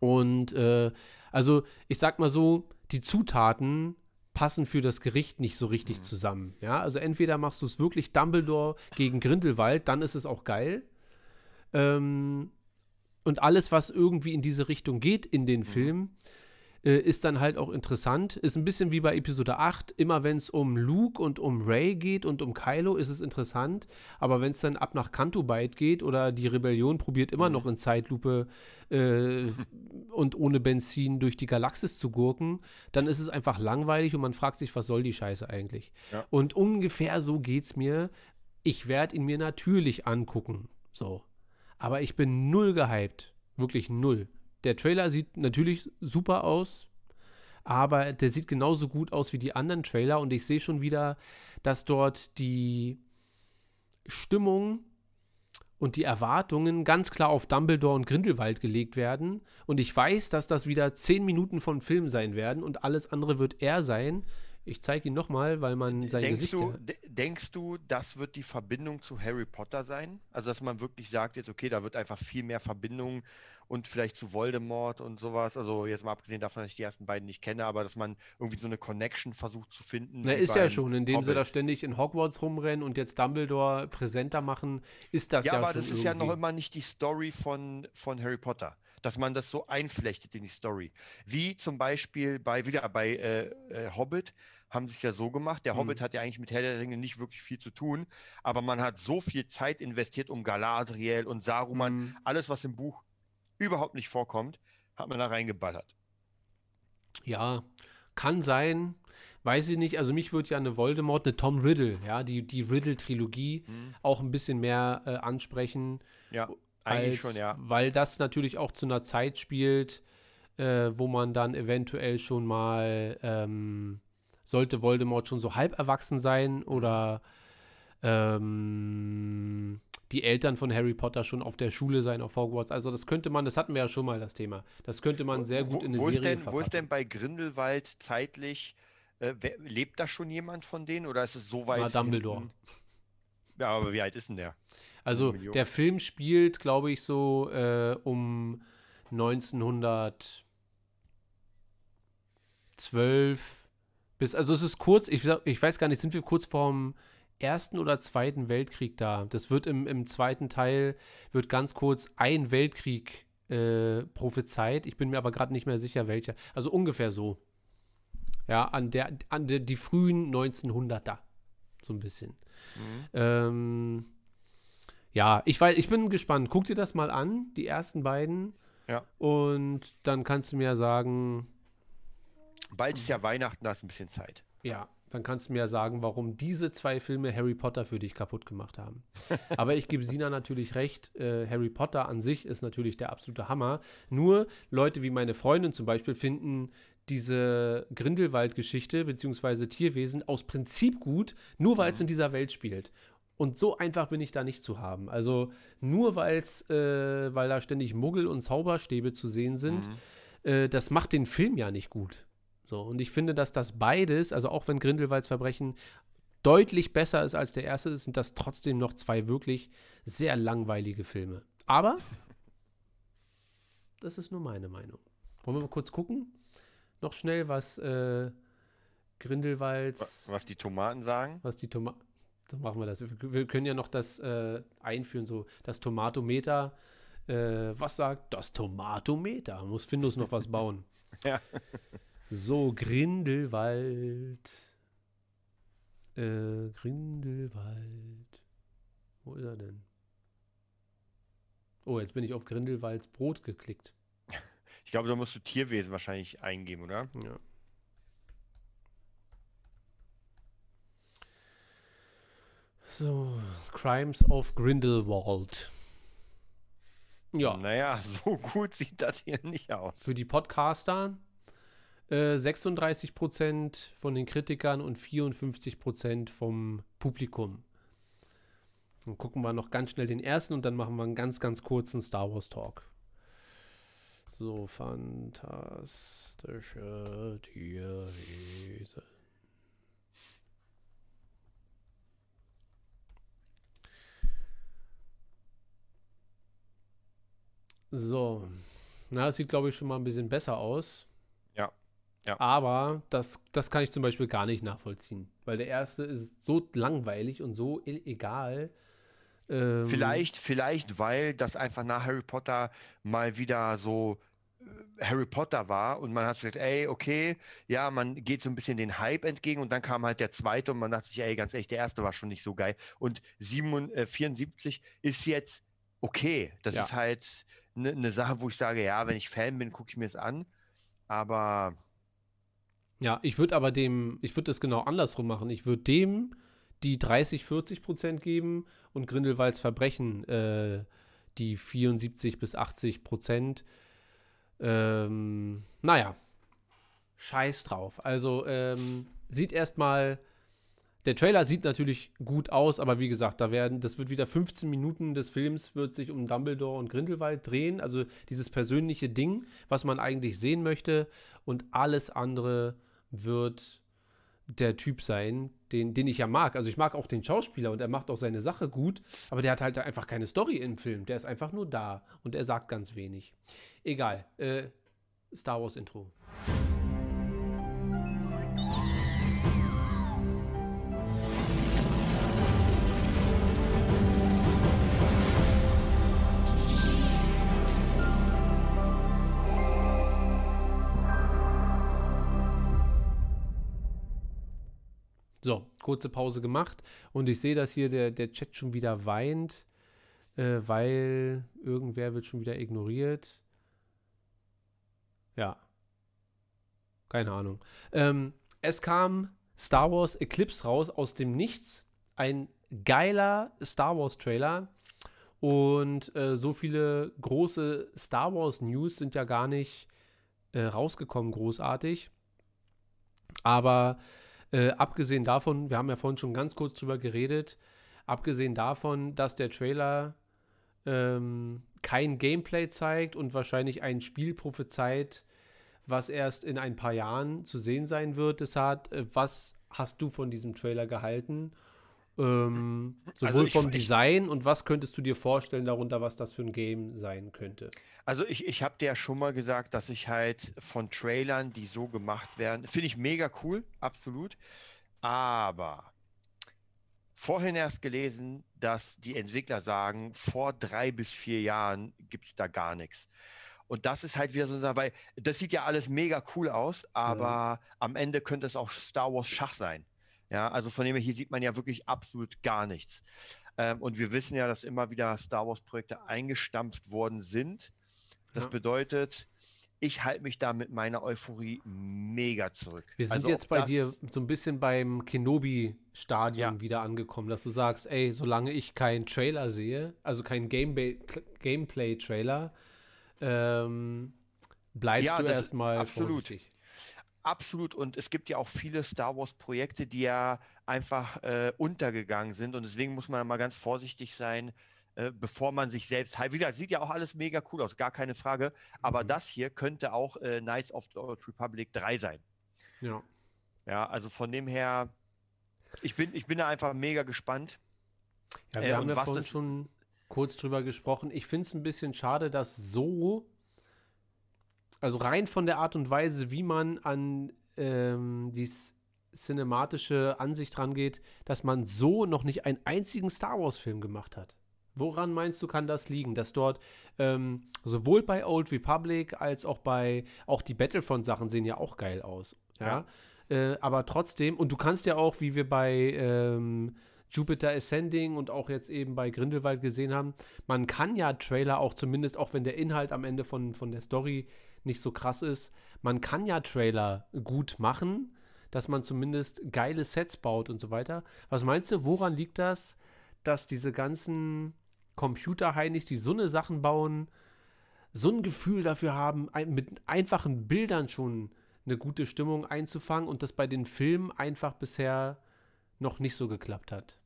Und äh, also ich sag mal so, die Zutaten passen für das Gericht nicht so richtig zusammen. Ja, also entweder machst du es wirklich Dumbledore gegen Grindelwald, dann ist es auch geil. Ähm, und alles, was irgendwie in diese Richtung geht in den Film, äh, ist dann halt auch interessant. Ist ein bisschen wie bei Episode 8. Immer wenn es um Luke und um Ray geht und um Kylo, ist es interessant. Aber wenn es dann ab nach Cantobite geht oder die Rebellion probiert immer noch in Zeitlupe äh, und ohne Benzin durch die Galaxis zu gurken, dann ist es einfach langweilig und man fragt sich, was soll die Scheiße eigentlich? Ja. Und ungefähr so geht's mir. Ich werde ihn mir natürlich angucken. So. Aber ich bin null gehypt. Wirklich null. Der Trailer sieht natürlich super aus, aber der sieht genauso gut aus wie die anderen Trailer und ich sehe schon wieder, dass dort die Stimmung und die Erwartungen ganz klar auf Dumbledore und Grindelwald gelegt werden. Und ich weiß, dass das wieder zehn Minuten vom Film sein werden und alles andere wird er sein. Ich zeige ihn nochmal, weil man sein Denkst Gesicht. du, denkst du, das wird die Verbindung zu Harry Potter sein? Also, dass man wirklich sagt, jetzt, okay, da wird einfach viel mehr Verbindung und vielleicht zu Voldemort und sowas. Also, jetzt mal abgesehen davon, dass ich die ersten beiden nicht kenne, aber dass man irgendwie so eine Connection versucht zu finden. Na, ist ja schon, indem sie Hobbit. da ständig in Hogwarts rumrennen und jetzt Dumbledore präsenter machen, ist das Ja, ja, aber das ist ja noch irgendwie. immer nicht die Story von, von Harry Potter. Dass man das so einflechtet in die Story. Wie zum Beispiel bei, wieder bei äh, äh, Hobbit haben sie es ja so gemacht. Der. Hobbit hat ja eigentlich mit Herr der Ringe nicht wirklich viel zu tun, aber man hat so viel Zeit investiert, um Galadriel und Saruman, Mhm. alles, was im Buch überhaupt nicht vorkommt, hat man da reingeballert. Ja, kann sein. Weiß ich nicht. Also mich würde ja eine Voldemort, eine Tom Riddle, ja, die, die Riddle-Trilogie auch ein bisschen mehr äh, ansprechen. Ja, eigentlich als- schon, ja. Weil das natürlich auch zu einer Zeit spielt, äh, wo man dann eventuell schon mal, ähm, sollte Voldemort schon so halb erwachsen sein oder ähm, die Eltern von Harry Potter schon auf der Schule sein, auf Hogwarts. Also das könnte man, das hatten wir ja schon mal das Thema. Das könnte man sehr gut wo, in eine wo Serie ist denn, Wo ist denn bei Grindelwald zeitlich, äh, wer, lebt da schon jemand von denen oder ist es so weit Na, Dumbledore. hinten? Ja, aber wie alt ist denn der? Also der Film spielt, glaube ich, so äh, um 1912 bis, also es ist kurz, ich, ich weiß gar nicht, sind wir kurz vorm Ersten oder Zweiten Weltkrieg da? Das wird im, im zweiten Teil, wird ganz kurz ein Weltkrieg äh, prophezeit. Ich bin mir aber gerade nicht mehr sicher, welcher. Also ungefähr so. Ja, an der, an der, die frühen 1900er. So ein bisschen. Ähm, ja, ich weiß, ich bin gespannt. Guck dir das mal an, die ersten beiden. Ja. Und dann kannst du mir sagen, Bald ist ja Weihnachten, da ist ein bisschen Zeit. ja, dann kannst du mir sagen, warum diese zwei Filme Harry Potter für dich kaputt gemacht haben. Aber ich gebe Sina natürlich recht, äh, Harry Potter an sich ist natürlich der absolute Hammer. Nur Leute wie meine Freundin zum Beispiel finden diese Grindelwald-Geschichte bzw. Tierwesen aus Prinzip gut, nur weil es in dieser Welt spielt. Und so einfach bin ich da nicht zu haben. Also nur weil's, äh, weil da ständig Muggel und Zauberstäbe zu sehen sind, äh, das macht den Film ja nicht gut. So, und ich finde, dass das beides, also auch wenn Grindelwalds Verbrechen deutlich besser ist als der erste, sind das trotzdem noch zwei wirklich sehr langweilige Filme. Aber das ist nur meine Meinung. Wollen wir mal kurz gucken? Noch schnell, was äh, Grindelwalds, Was die Tomaten sagen? was die Tomaten. So machen wir das. Wir wir können ja noch das äh, einführen, so das Tomatometer. Äh, was sagt das Tomatometer? Muss Findus noch was bauen? Ja. So, Grindelwald. Äh, Grindelwald. Wo ist er denn? Oh, jetzt bin ich auf Grindelwalds Brot geklickt. Ich glaube, da musst du Tierwesen wahrscheinlich eingeben, oder? Ja. So, Crimes of Grindelwald. Ja. Naja, so gut sieht das hier nicht aus. Für die Podcaster äh, 36% von den Kritikern und 54% vom Publikum. Dann gucken wir noch ganz schnell den ersten und dann machen wir einen ganz, ganz kurzen Star Wars Talk. So, fantastische Tierwesen. So. Na, es sieht, glaube ich, schon mal ein bisschen besser aus. Ja. Aber das, das kann ich zum Beispiel gar nicht nachvollziehen, weil der erste ist so langweilig und so egal. Ähm, Vielleicht, vielleicht, weil das einfach nach Harry Potter mal wieder so äh, Harry Potter war und man hat gesagt, ey, okay, ja, man geht so ein bisschen den Hype entgegen und dann kam halt der zweite und man dachte sich, ey, ganz ehrlich, der erste war schon nicht so geil. Und 7, äh, 74 ist jetzt okay. Das Ja. ist halt eine ne Sache, wo ich sage, ja, wenn ich Fan bin, gucke ich mir es an. Aber Ja, ich würde aber dem, ich würde das genau andersrum machen. Ich würde dem die 30, 40 Prozent geben und Grindelwalds Verbrechen äh, die 74 bis 80 Prozent. Ähm, naja, scheiß drauf. Also ähm, sieht erstmal, der Trailer sieht natürlich gut aus, aber wie gesagt, da werden, das wird wieder 15 Minuten des Films wird sich um Dumbledore und Grindelwald drehen. Also dieses persönliche Ding, was man eigentlich sehen möchte und alles andere wird der Typ sein, den, den ich ja mag. Also ich mag auch den Schauspieler und er macht auch seine Sache gut, aber der hat halt einfach keine Story im Film. Der ist einfach nur da und er sagt ganz wenig. Egal. Äh, Star Wars Intro. So, kurze Pause gemacht und ich sehe, dass hier der, der Chat schon wieder weint, äh, weil irgendwer wird schon wieder ignoriert. Ja. Keine Ahnung. Ähm, es kam Star Wars Eclipse raus aus dem Nichts. Ein geiler Star Wars Trailer. Und äh, so viele große Star Wars News sind ja gar nicht äh, rausgekommen, großartig. Aber äh, abgesehen davon, wir haben ja vorhin schon ganz kurz drüber geredet, abgesehen davon, dass der Trailer ähm, kein Gameplay zeigt und wahrscheinlich ein Spiel prophezeit, was erst in ein paar Jahren zu sehen sein wird, Deshalb, äh, was hast du von diesem Trailer gehalten? Ähm, sowohl Also vom ich- Design und was könntest du dir vorstellen darunter, was das für ein Game sein könnte? Also ich, ich habe dir ja schon mal gesagt, dass ich halt von Trailern, die so gemacht werden, finde ich mega cool, absolut. Aber vorhin erst gelesen, dass die Entwickler sagen, vor drei bis vier Jahren gibt es da gar nichts. Und das ist halt wieder so weil das sieht ja alles mega cool aus, aber am Ende könnte es auch Star Wars Schach sein. Ja, also von dem her, hier sieht man ja wirklich absolut gar nichts. Ähm, und wir wissen ja, dass immer wieder Star Wars-Projekte eingestampft worden sind. Das Ja. bedeutet, ich halte mich da mit meiner Euphorie mega zurück. Wir sind Also jetzt bei dir so ein bisschen beim Kenobi-Stadion wieder angekommen, dass du sagst, ey, solange ich keinen Trailer sehe, also keinen Gameplay-Trailer, ähm, bleibst Ja, du erstmal absolut. vorsichtig. Absolut. Und es gibt ja auch viele Star Wars-Projekte, die ja einfach äh, untergegangen sind. Und deswegen muss man mal ganz vorsichtig sein, äh, bevor man sich selbst. Wie gesagt, sieht ja auch alles mega cool aus, gar keine Frage. Aber das hier könnte auch äh, Knights of the Old Republic 3 sein. Ja. Ja, also von dem her, ich bin, ich bin da einfach mega gespannt. Ja, wir Äh, haben ja vorhin schon kurz drüber gesprochen. Ich finde es ein bisschen schade, dass so, also rein von der Art und Weise, wie man an ähm, die cinematische Ansicht rangeht, dass man so noch nicht einen einzigen Star Wars-Film gemacht hat. Woran meinst du, kann das liegen, dass dort ähm, sowohl bei Old Republic als auch bei, auch die Battlefront-Sachen sehen ja auch geil aus. Ja. Äh, aber trotzdem, und du kannst ja auch, wie wir bei ähm, Jupiter Ascending und auch jetzt eben bei Grindelwald gesehen haben, man kann ja Trailer auch zumindest, auch wenn der Inhalt am Ende von, von der Story nicht so krass ist, man kann ja Trailer gut machen, dass man zumindest geile Sets baut und so weiter. Was meinst du, woran liegt das, dass diese ganzen Computerheinis, die so eine Sachen bauen, so ein Gefühl dafür haben, mit einfachen Bildern schon eine gute Stimmung einzufangen und das bei den Filmen einfach bisher noch nicht so geklappt hat?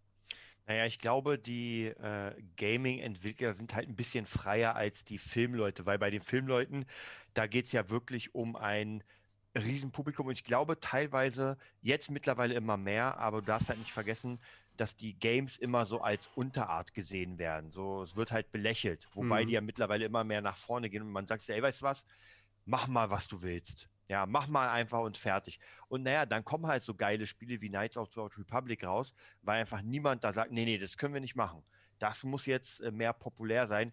Naja, ich glaube, die äh, Gaming-Entwickler sind halt ein bisschen freier als die Filmleute, weil bei den Filmleuten, da geht es ja wirklich um ein Riesenpublikum und ich glaube teilweise jetzt mittlerweile immer mehr, aber du darfst halt nicht vergessen, dass die Games immer so als Unterart gesehen werden. So, es wird halt belächelt, wobei Mhm. die ja mittlerweile immer mehr nach vorne gehen und man sagt, ey, weißt du was, mach mal, was du willst. Ja, mach mal einfach und fertig. Und naja, dann kommen halt so geile Spiele wie Knights of the Old Republic raus, weil einfach niemand da sagt, nee, nee, das können wir nicht machen. Das muss jetzt äh, mehr populär sein.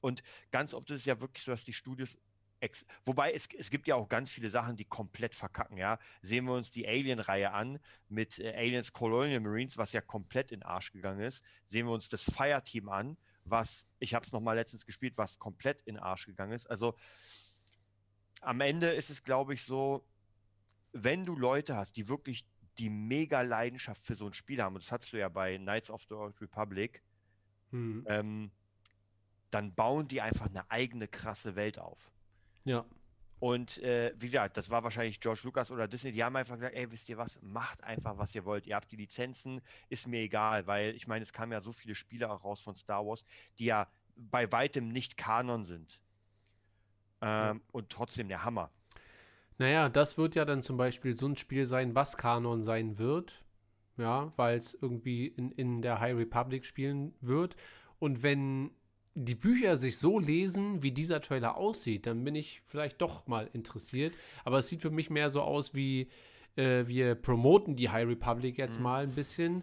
Und ganz oft ist es ja wirklich so, dass die Studios Ex Wobei es, es gibt ja auch ganz viele Sachen, die komplett verkacken, ja. Sehen wir uns die Alien-Reihe an mit äh, Aliens Colonial Marines, was ja komplett in Arsch gegangen ist. Sehen wir uns das Fire-Team an, was, ich habe es nochmal letztens gespielt, was komplett in Arsch gegangen ist. Also am Ende ist es, glaube ich, so, wenn du Leute hast, die wirklich die mega Leidenschaft für so ein Spiel haben, und das hattest du ja bei Knights of the Old Republic, Hm. ähm, dann bauen die einfach eine eigene krasse Welt auf. Ja. Und äh, wie gesagt, das war wahrscheinlich George Lucas oder Disney, die haben einfach gesagt, ey, wisst ihr was, macht einfach, was ihr wollt. Ihr habt die Lizenzen, ist mir egal, weil ich meine, es kamen ja so viele Spiele auch raus von Star Wars, die ja bei weitem nicht Kanon sind. Ähm, Und trotzdem der Hammer. Naja, das wird ja dann zum Beispiel so ein Spiel sein, was Kanon sein wird. Ja, weil es irgendwie in, in der High Republic spielen wird. Und wenn die Bücher sich so lesen, wie dieser Trailer aussieht, dann bin ich vielleicht doch mal interessiert. Aber es sieht für mich mehr so aus wie äh, wir promoten die High Republic jetzt mal ein bisschen,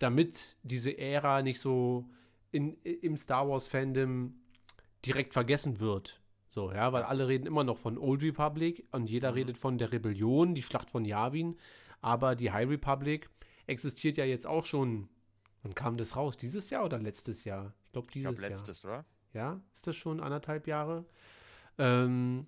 damit diese Ära nicht so in, im Star Wars Fandom direkt vergessen wird. So, ja, weil alle reden immer noch von Old Republic und jeder redet von der Rebellion, die Schlacht von Yavin. Aber die High Republic existiert ja jetzt auch schon. Wann kam das raus? Dieses Jahr oder letztes Jahr? Ich glaube, Ich dieses glaube, letztes, oder? Jahr. Ja, ist das schon anderthalb Jahre? Ähm,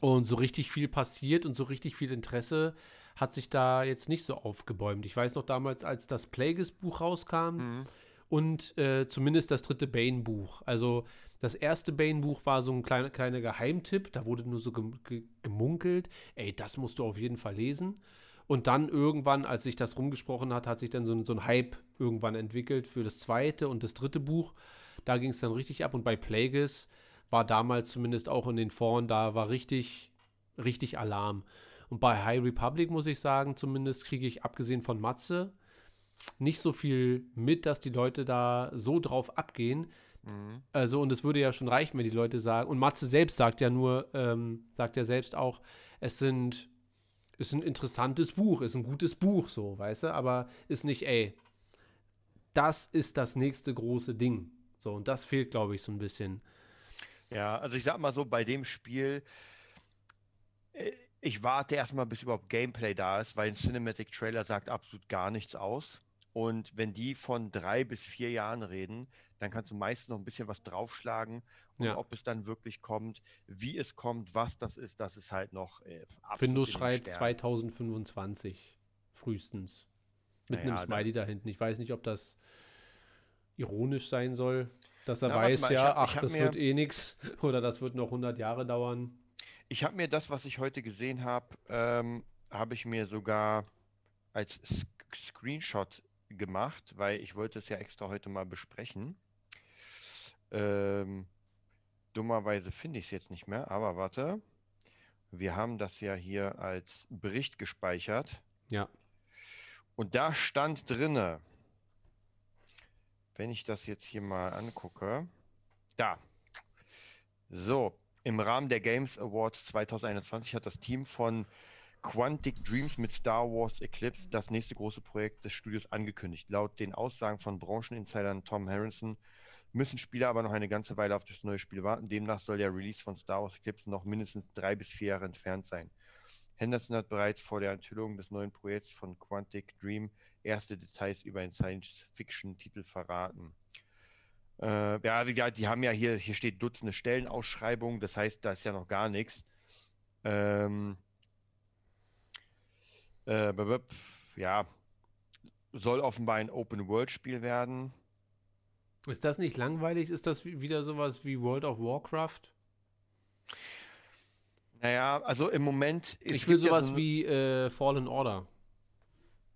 und so richtig viel passiert und so richtig viel Interesse hat sich da jetzt nicht so aufgebäumt. Ich weiß noch damals, als das Plagueis-Buch rauskam und äh, zumindest das dritte Bane-Buch. Also das erste Bane-Buch war so ein kleiner, kleiner Geheimtipp, da wurde nur so gem ge gemunkelt, ey, das musst du auf jeden Fall lesen. Und dann irgendwann, als sich das rumgesprochen hat, hat sich dann so, ein- so ein Hype irgendwann entwickelt für das zweite und das dritte Buch. Da ging es dann richtig ab. Und bei Plagueis war damals zumindest auch in den Foren, da war richtig, richtig Alarm. Und bei High Republic muss ich sagen, zumindest kriege ich, abgesehen von Matze, nicht so viel mit, dass die Leute da so drauf abgehen. Mhm. Also, und es würde ja schon reichen, wenn die Leute sagen, und Matze selbst sagt ja nur, ähm, sagt ja selbst auch, es sind, ist ein interessantes Buch, ist ein gutes Buch, so, weißt du, aber ist nicht, ey, das ist das nächste große Ding. So, und das fehlt, glaube ich, so ein bisschen. Ja, also ich sag mal so, bei dem Spiel, äh, ich warte erstmal, bis überhaupt Gameplay da ist, weil ein Cinematic Trailer sagt absolut gar nichts aus. Und wenn die von drei bis vier Jahren reden, dann kannst du meistens noch ein bisschen was draufschlagen. Und Ja. ob es dann wirklich kommt, wie es kommt, was das ist, das ist halt noch äh, Windows schreibt Sternen. 2025 frühestens. Mit Naja, einem Smiley da hinten. Ich weiß nicht, ob das ironisch sein soll, dass er Na, weiß, mal, ja, hab- ach, das wird eh nix oder das wird noch 100 Jahre dauern. Ich habe mir das, was ich heute gesehen habe, ähm, habe ich mir sogar als S Screenshot gemacht, weil ich wollte es ja extra heute mal besprechen. Ähm, dummerweise finde ich es jetzt nicht mehr, aber warte. Wir haben das ja hier als Bericht gespeichert. Ja. Und da stand drinne, wenn ich das jetzt hier mal angucke, da. So, im Rahmen der Games Awards 2021 hat das Team von Quantic Dreams mit Star Wars Eclipse das nächste große Projekt des Studios angekündigt. Laut den Aussagen von Brancheninsidern Tom Harrison müssen Spieler aber noch eine ganze Weile auf das neue Spiel warten. Demnach soll der Release von Star Wars Eclipse noch mindestens drei bis vier Jahre entfernt sein. Henderson hat bereits vor der Enthüllung des neuen Projekts von Quantic Dream erste Details über einen Science-Fiction-Titel verraten. Äh, ja, wie gesagt, die haben ja hier, hier steht Dutzende Stellenausschreibungen, das heißt, da ist ja noch gar nichts. Ähm, äh, ja, soll offenbar ein Open-World-Spiel werden. Ist das nicht langweilig? Ist das wie- wieder sowas wie World of Warcraft? Naja, also im Moment. es ich will gibt ja sowas so- wie äh, Fallen Order.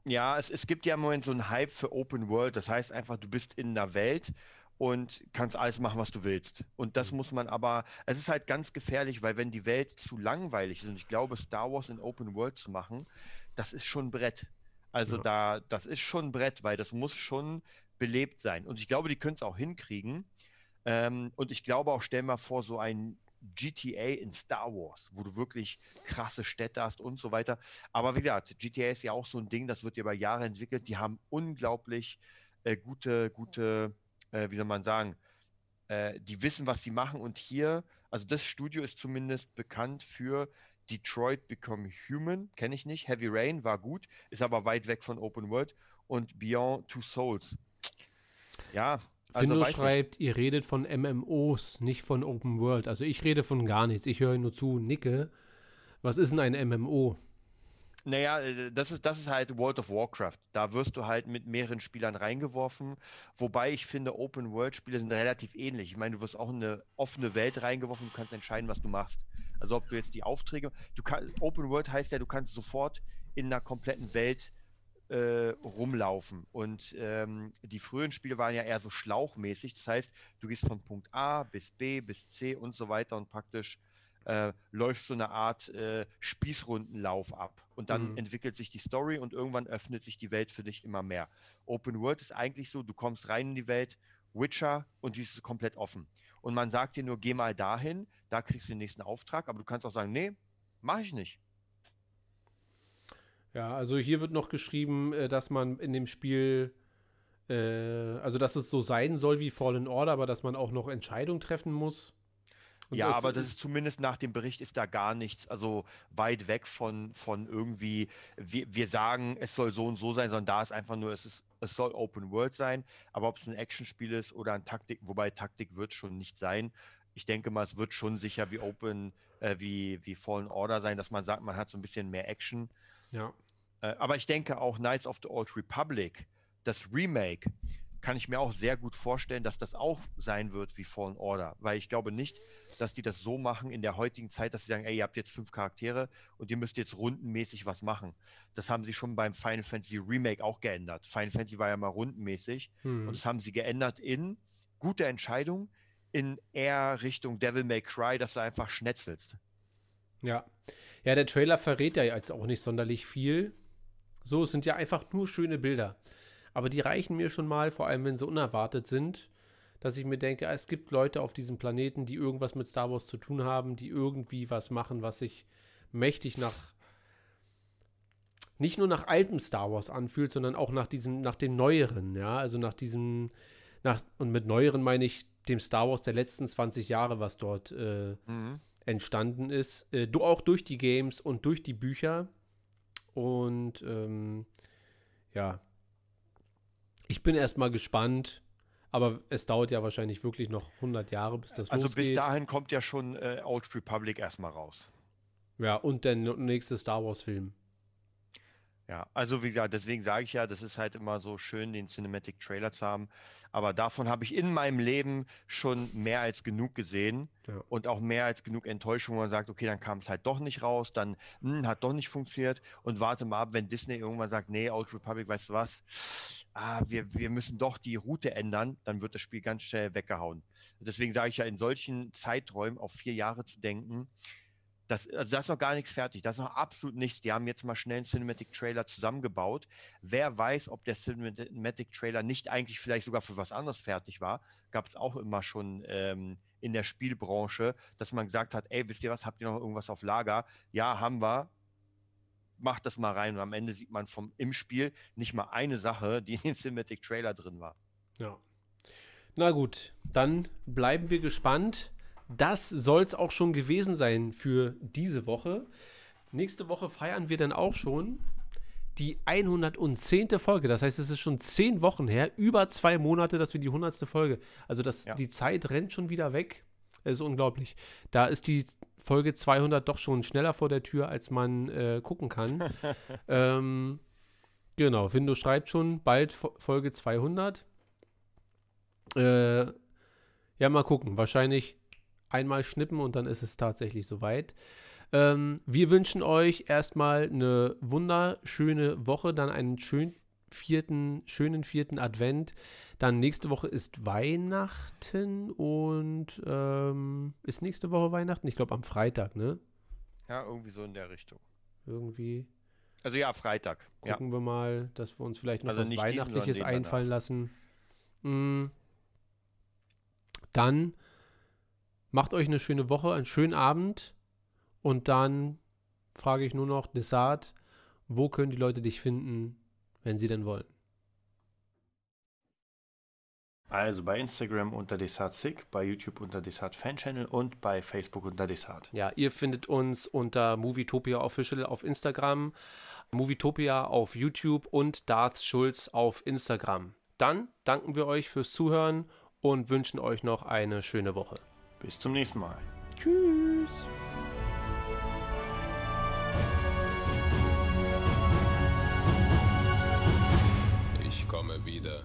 Ja, es, es gibt ja im Moment so einen Hype für Open World. Das heißt einfach, du bist in einer Welt und kannst alles machen, was du willst. Und das muss man aber, es ist halt ganz gefährlich, weil wenn die Welt zu langweilig ist, und ich glaube, Star Wars in Open World zu machen, das ist schon ein Brett. Also Ja. da, das ist schon ein Brett, weil das muss schon belebt sein. Und ich glaube, die können es auch hinkriegen. Ähm, und ich glaube auch, stell mal vor, so ein GTA in Star Wars, wo du wirklich krasse Städte hast und so weiter. Aber wie gesagt, GTA ist ja auch so ein Ding, das wird ja über Jahre entwickelt. Die haben unglaublich äh, gute, gute, äh, wie soll man sagen, äh, die wissen, was sie machen. Und hier, also das Studio ist zumindest bekannt für Detroit Become Human, kenne ich nicht. Heavy Rain war gut, ist aber weit weg von Open World. Und Beyond Two Souls. Ja, also Findo schreibt, ich. ihr redet von MMOs, nicht von Open World. Also ich rede von gar nichts. Ich höre nur zu, nicke. Was ist denn ein MMO? Naja, äh, das ist, das ist halt World of Warcraft. Da wirst du halt mit mehreren Spielern reingeworfen. Wobei ich finde, Open-World-Spiele sind relativ ähnlich. Ich meine, du wirst auch in eine offene Welt reingeworfen, du kannst entscheiden, was du machst. Also ob du jetzt die Aufträge. Du kann, Open World heißt ja, du kannst sofort in einer kompletten Welt äh, rumlaufen. Und ähm, die frühen Spiele waren ja eher so schlauchmäßig. Das heißt, du gehst von Punkt A bis B bis C und so weiter und praktisch äh, läuft so eine Art äh, Spießrundenlauf ab. Und dann mhm. entwickelt sich die Story und irgendwann öffnet sich die Welt für dich immer mehr. Open World ist eigentlich so, du kommst rein in die Welt, Witcher und die ist komplett offen. Und man sagt dir nur, geh mal dahin, da kriegst du den nächsten Auftrag, aber du kannst auch sagen, nee, mach ich nicht. Ja, also hier wird noch geschrieben, äh, dass man in dem Spiel, äh, also dass es so sein soll wie Fallen Order, aber dass man auch noch Entscheidungen treffen muss. Und ja, das aber das ist zumindest nach dem Bericht ist da gar nichts, also weit weg von, von irgendwie, wir, wir sagen, es soll so und so sein, sondern da ist einfach nur, es, ist, es soll Open World sein, aber ob es ein Actionspiel ist oder ein Taktik, wobei Taktik wird schon nicht sein. Ich denke mal, es wird schon sicher wie Open, äh, wie, wie Fallen Order sein, dass man sagt, man hat so ein bisschen mehr Action. Ja. Äh, aber ich denke auch Knights of the Old Republic, das Remake, kann ich mir auch sehr gut vorstellen, dass das auch sein wird wie Fallen Order, weil ich glaube nicht, dass die das so machen in der heutigen Zeit, dass sie sagen, ey, ihr habt jetzt fünf Charaktere und ihr müsst jetzt rundenmäßig was machen. Das haben sie schon beim Final Fantasy Remake auch geändert. Final Fantasy war ja mal rundenmäßig hm. und das haben sie geändert in gute Entscheidung, in eher Richtung Devil May Cry, dass du einfach schnetzelst. Ja. Ja, der Trailer verrät ja jetzt auch nicht sonderlich viel. So, es sind ja einfach nur schöne Bilder. Aber die reichen mir schon mal, vor allem wenn sie unerwartet sind dass ich mir denke, es gibt Leute auf diesem Planeten, die irgendwas mit Star Wars zu tun haben, die irgendwie was machen, was sich mächtig nach nicht nur nach altem Star Wars anfühlt, sondern auch nach diesem, nach dem neueren, ja, also nach diesem, nach, und mit neueren meine ich dem Star Wars der letzten 20 Jahre, was dort äh, mhm. entstanden ist, äh, auch durch die Games und durch die Bücher. Und ähm, ja, ich bin erstmal gespannt, aber es dauert ja wahrscheinlich wirklich noch 100 Jahre, bis das also losgeht. Also bis dahin kommt ja schon äh, Old Republic erstmal raus. Ja, und der nächste Star Wars-Film. Ja, also wie gesagt, deswegen sage ich ja, das ist halt immer so schön, den Cinematic Trailer zu haben. Aber davon habe ich in meinem Leben schon mehr als genug gesehen ja. und auch mehr als genug Enttäuschung, wo man sagt, okay, dann kam es halt doch nicht raus, dann mh, hm, hat doch nicht funktioniert und warte mal ab, wenn Disney irgendwann sagt, nee, Old Republic, weißt du was, ah, wir, wir müssen doch die Route ändern, dann wird das Spiel ganz schnell weggehauen. Deswegen sage ich ja, in solchen Zeiträumen auf vier Jahre zu denken, das, also da ist noch gar nichts fertig. Das ist noch absolut nichts. Die haben jetzt mal schnell einen Cinematic Trailer zusammengebaut. Wer weiß, ob der Cinematic Trailer nicht eigentlich vielleicht sogar für was anderes fertig war. Gab es auch immer schon ähm, in der Spielbranche, dass man gesagt hat, ey, wisst ihr was, habt ihr noch irgendwas auf Lager? Ja, haben wir. Macht das mal rein. Und am Ende sieht man vom, im Spiel nicht mal eine Sache, die in dem Cinematic Trailer drin war. Ja. Na gut, dann bleiben wir gespannt das soll es auch schon gewesen sein für diese Woche. Nächste Woche feiern wir dann auch schon die 110. Folge. Das heißt, es ist schon zehn Wochen her, über zwei Monate, dass wir die 100. Folge. Also das, ja. die Zeit rennt schon wieder weg. Das ist unglaublich. Da ist die Folge 200 doch schon schneller vor der Tür, als man äh, gucken kann. ähm, genau, Windows schreibt schon, bald Folge 200. Äh, ja, mal gucken. Wahrscheinlich einmal schnippen und dann ist es tatsächlich soweit. Ähm, wir wünschen euch erstmal eine wunderschöne Woche, dann einen schönen vierten, schönen vierten Advent. Dann nächste Woche ist Weihnachten und ähm, ist nächste Woche Weihnachten? Ich glaube am Freitag, ne? Ja, irgendwie so in der Richtung. Irgendwie. Also ja, Freitag. Gucken ja. wir mal, dass wir uns vielleicht noch also was Weihnachtliches diesen, einfallen lassen. Mhm. Dann macht euch eine schöne Woche, einen schönen Abend und dann frage ich nur noch, Desart, wo können die Leute dich finden, wenn sie denn wollen? Also bei Instagram unter DesartSick, bei YouTube unter Desart Fan Channel und bei Facebook unter Desart. Ja, ihr findet uns unter Movietopia Official auf Instagram, Movietopia auf YouTube und Darth Schulz auf Instagram. Dann danken wir euch fürs Zuhören und wünschen euch noch eine schöne Woche. Bis zum nächsten Mal. Tschüss. Ich komme wieder.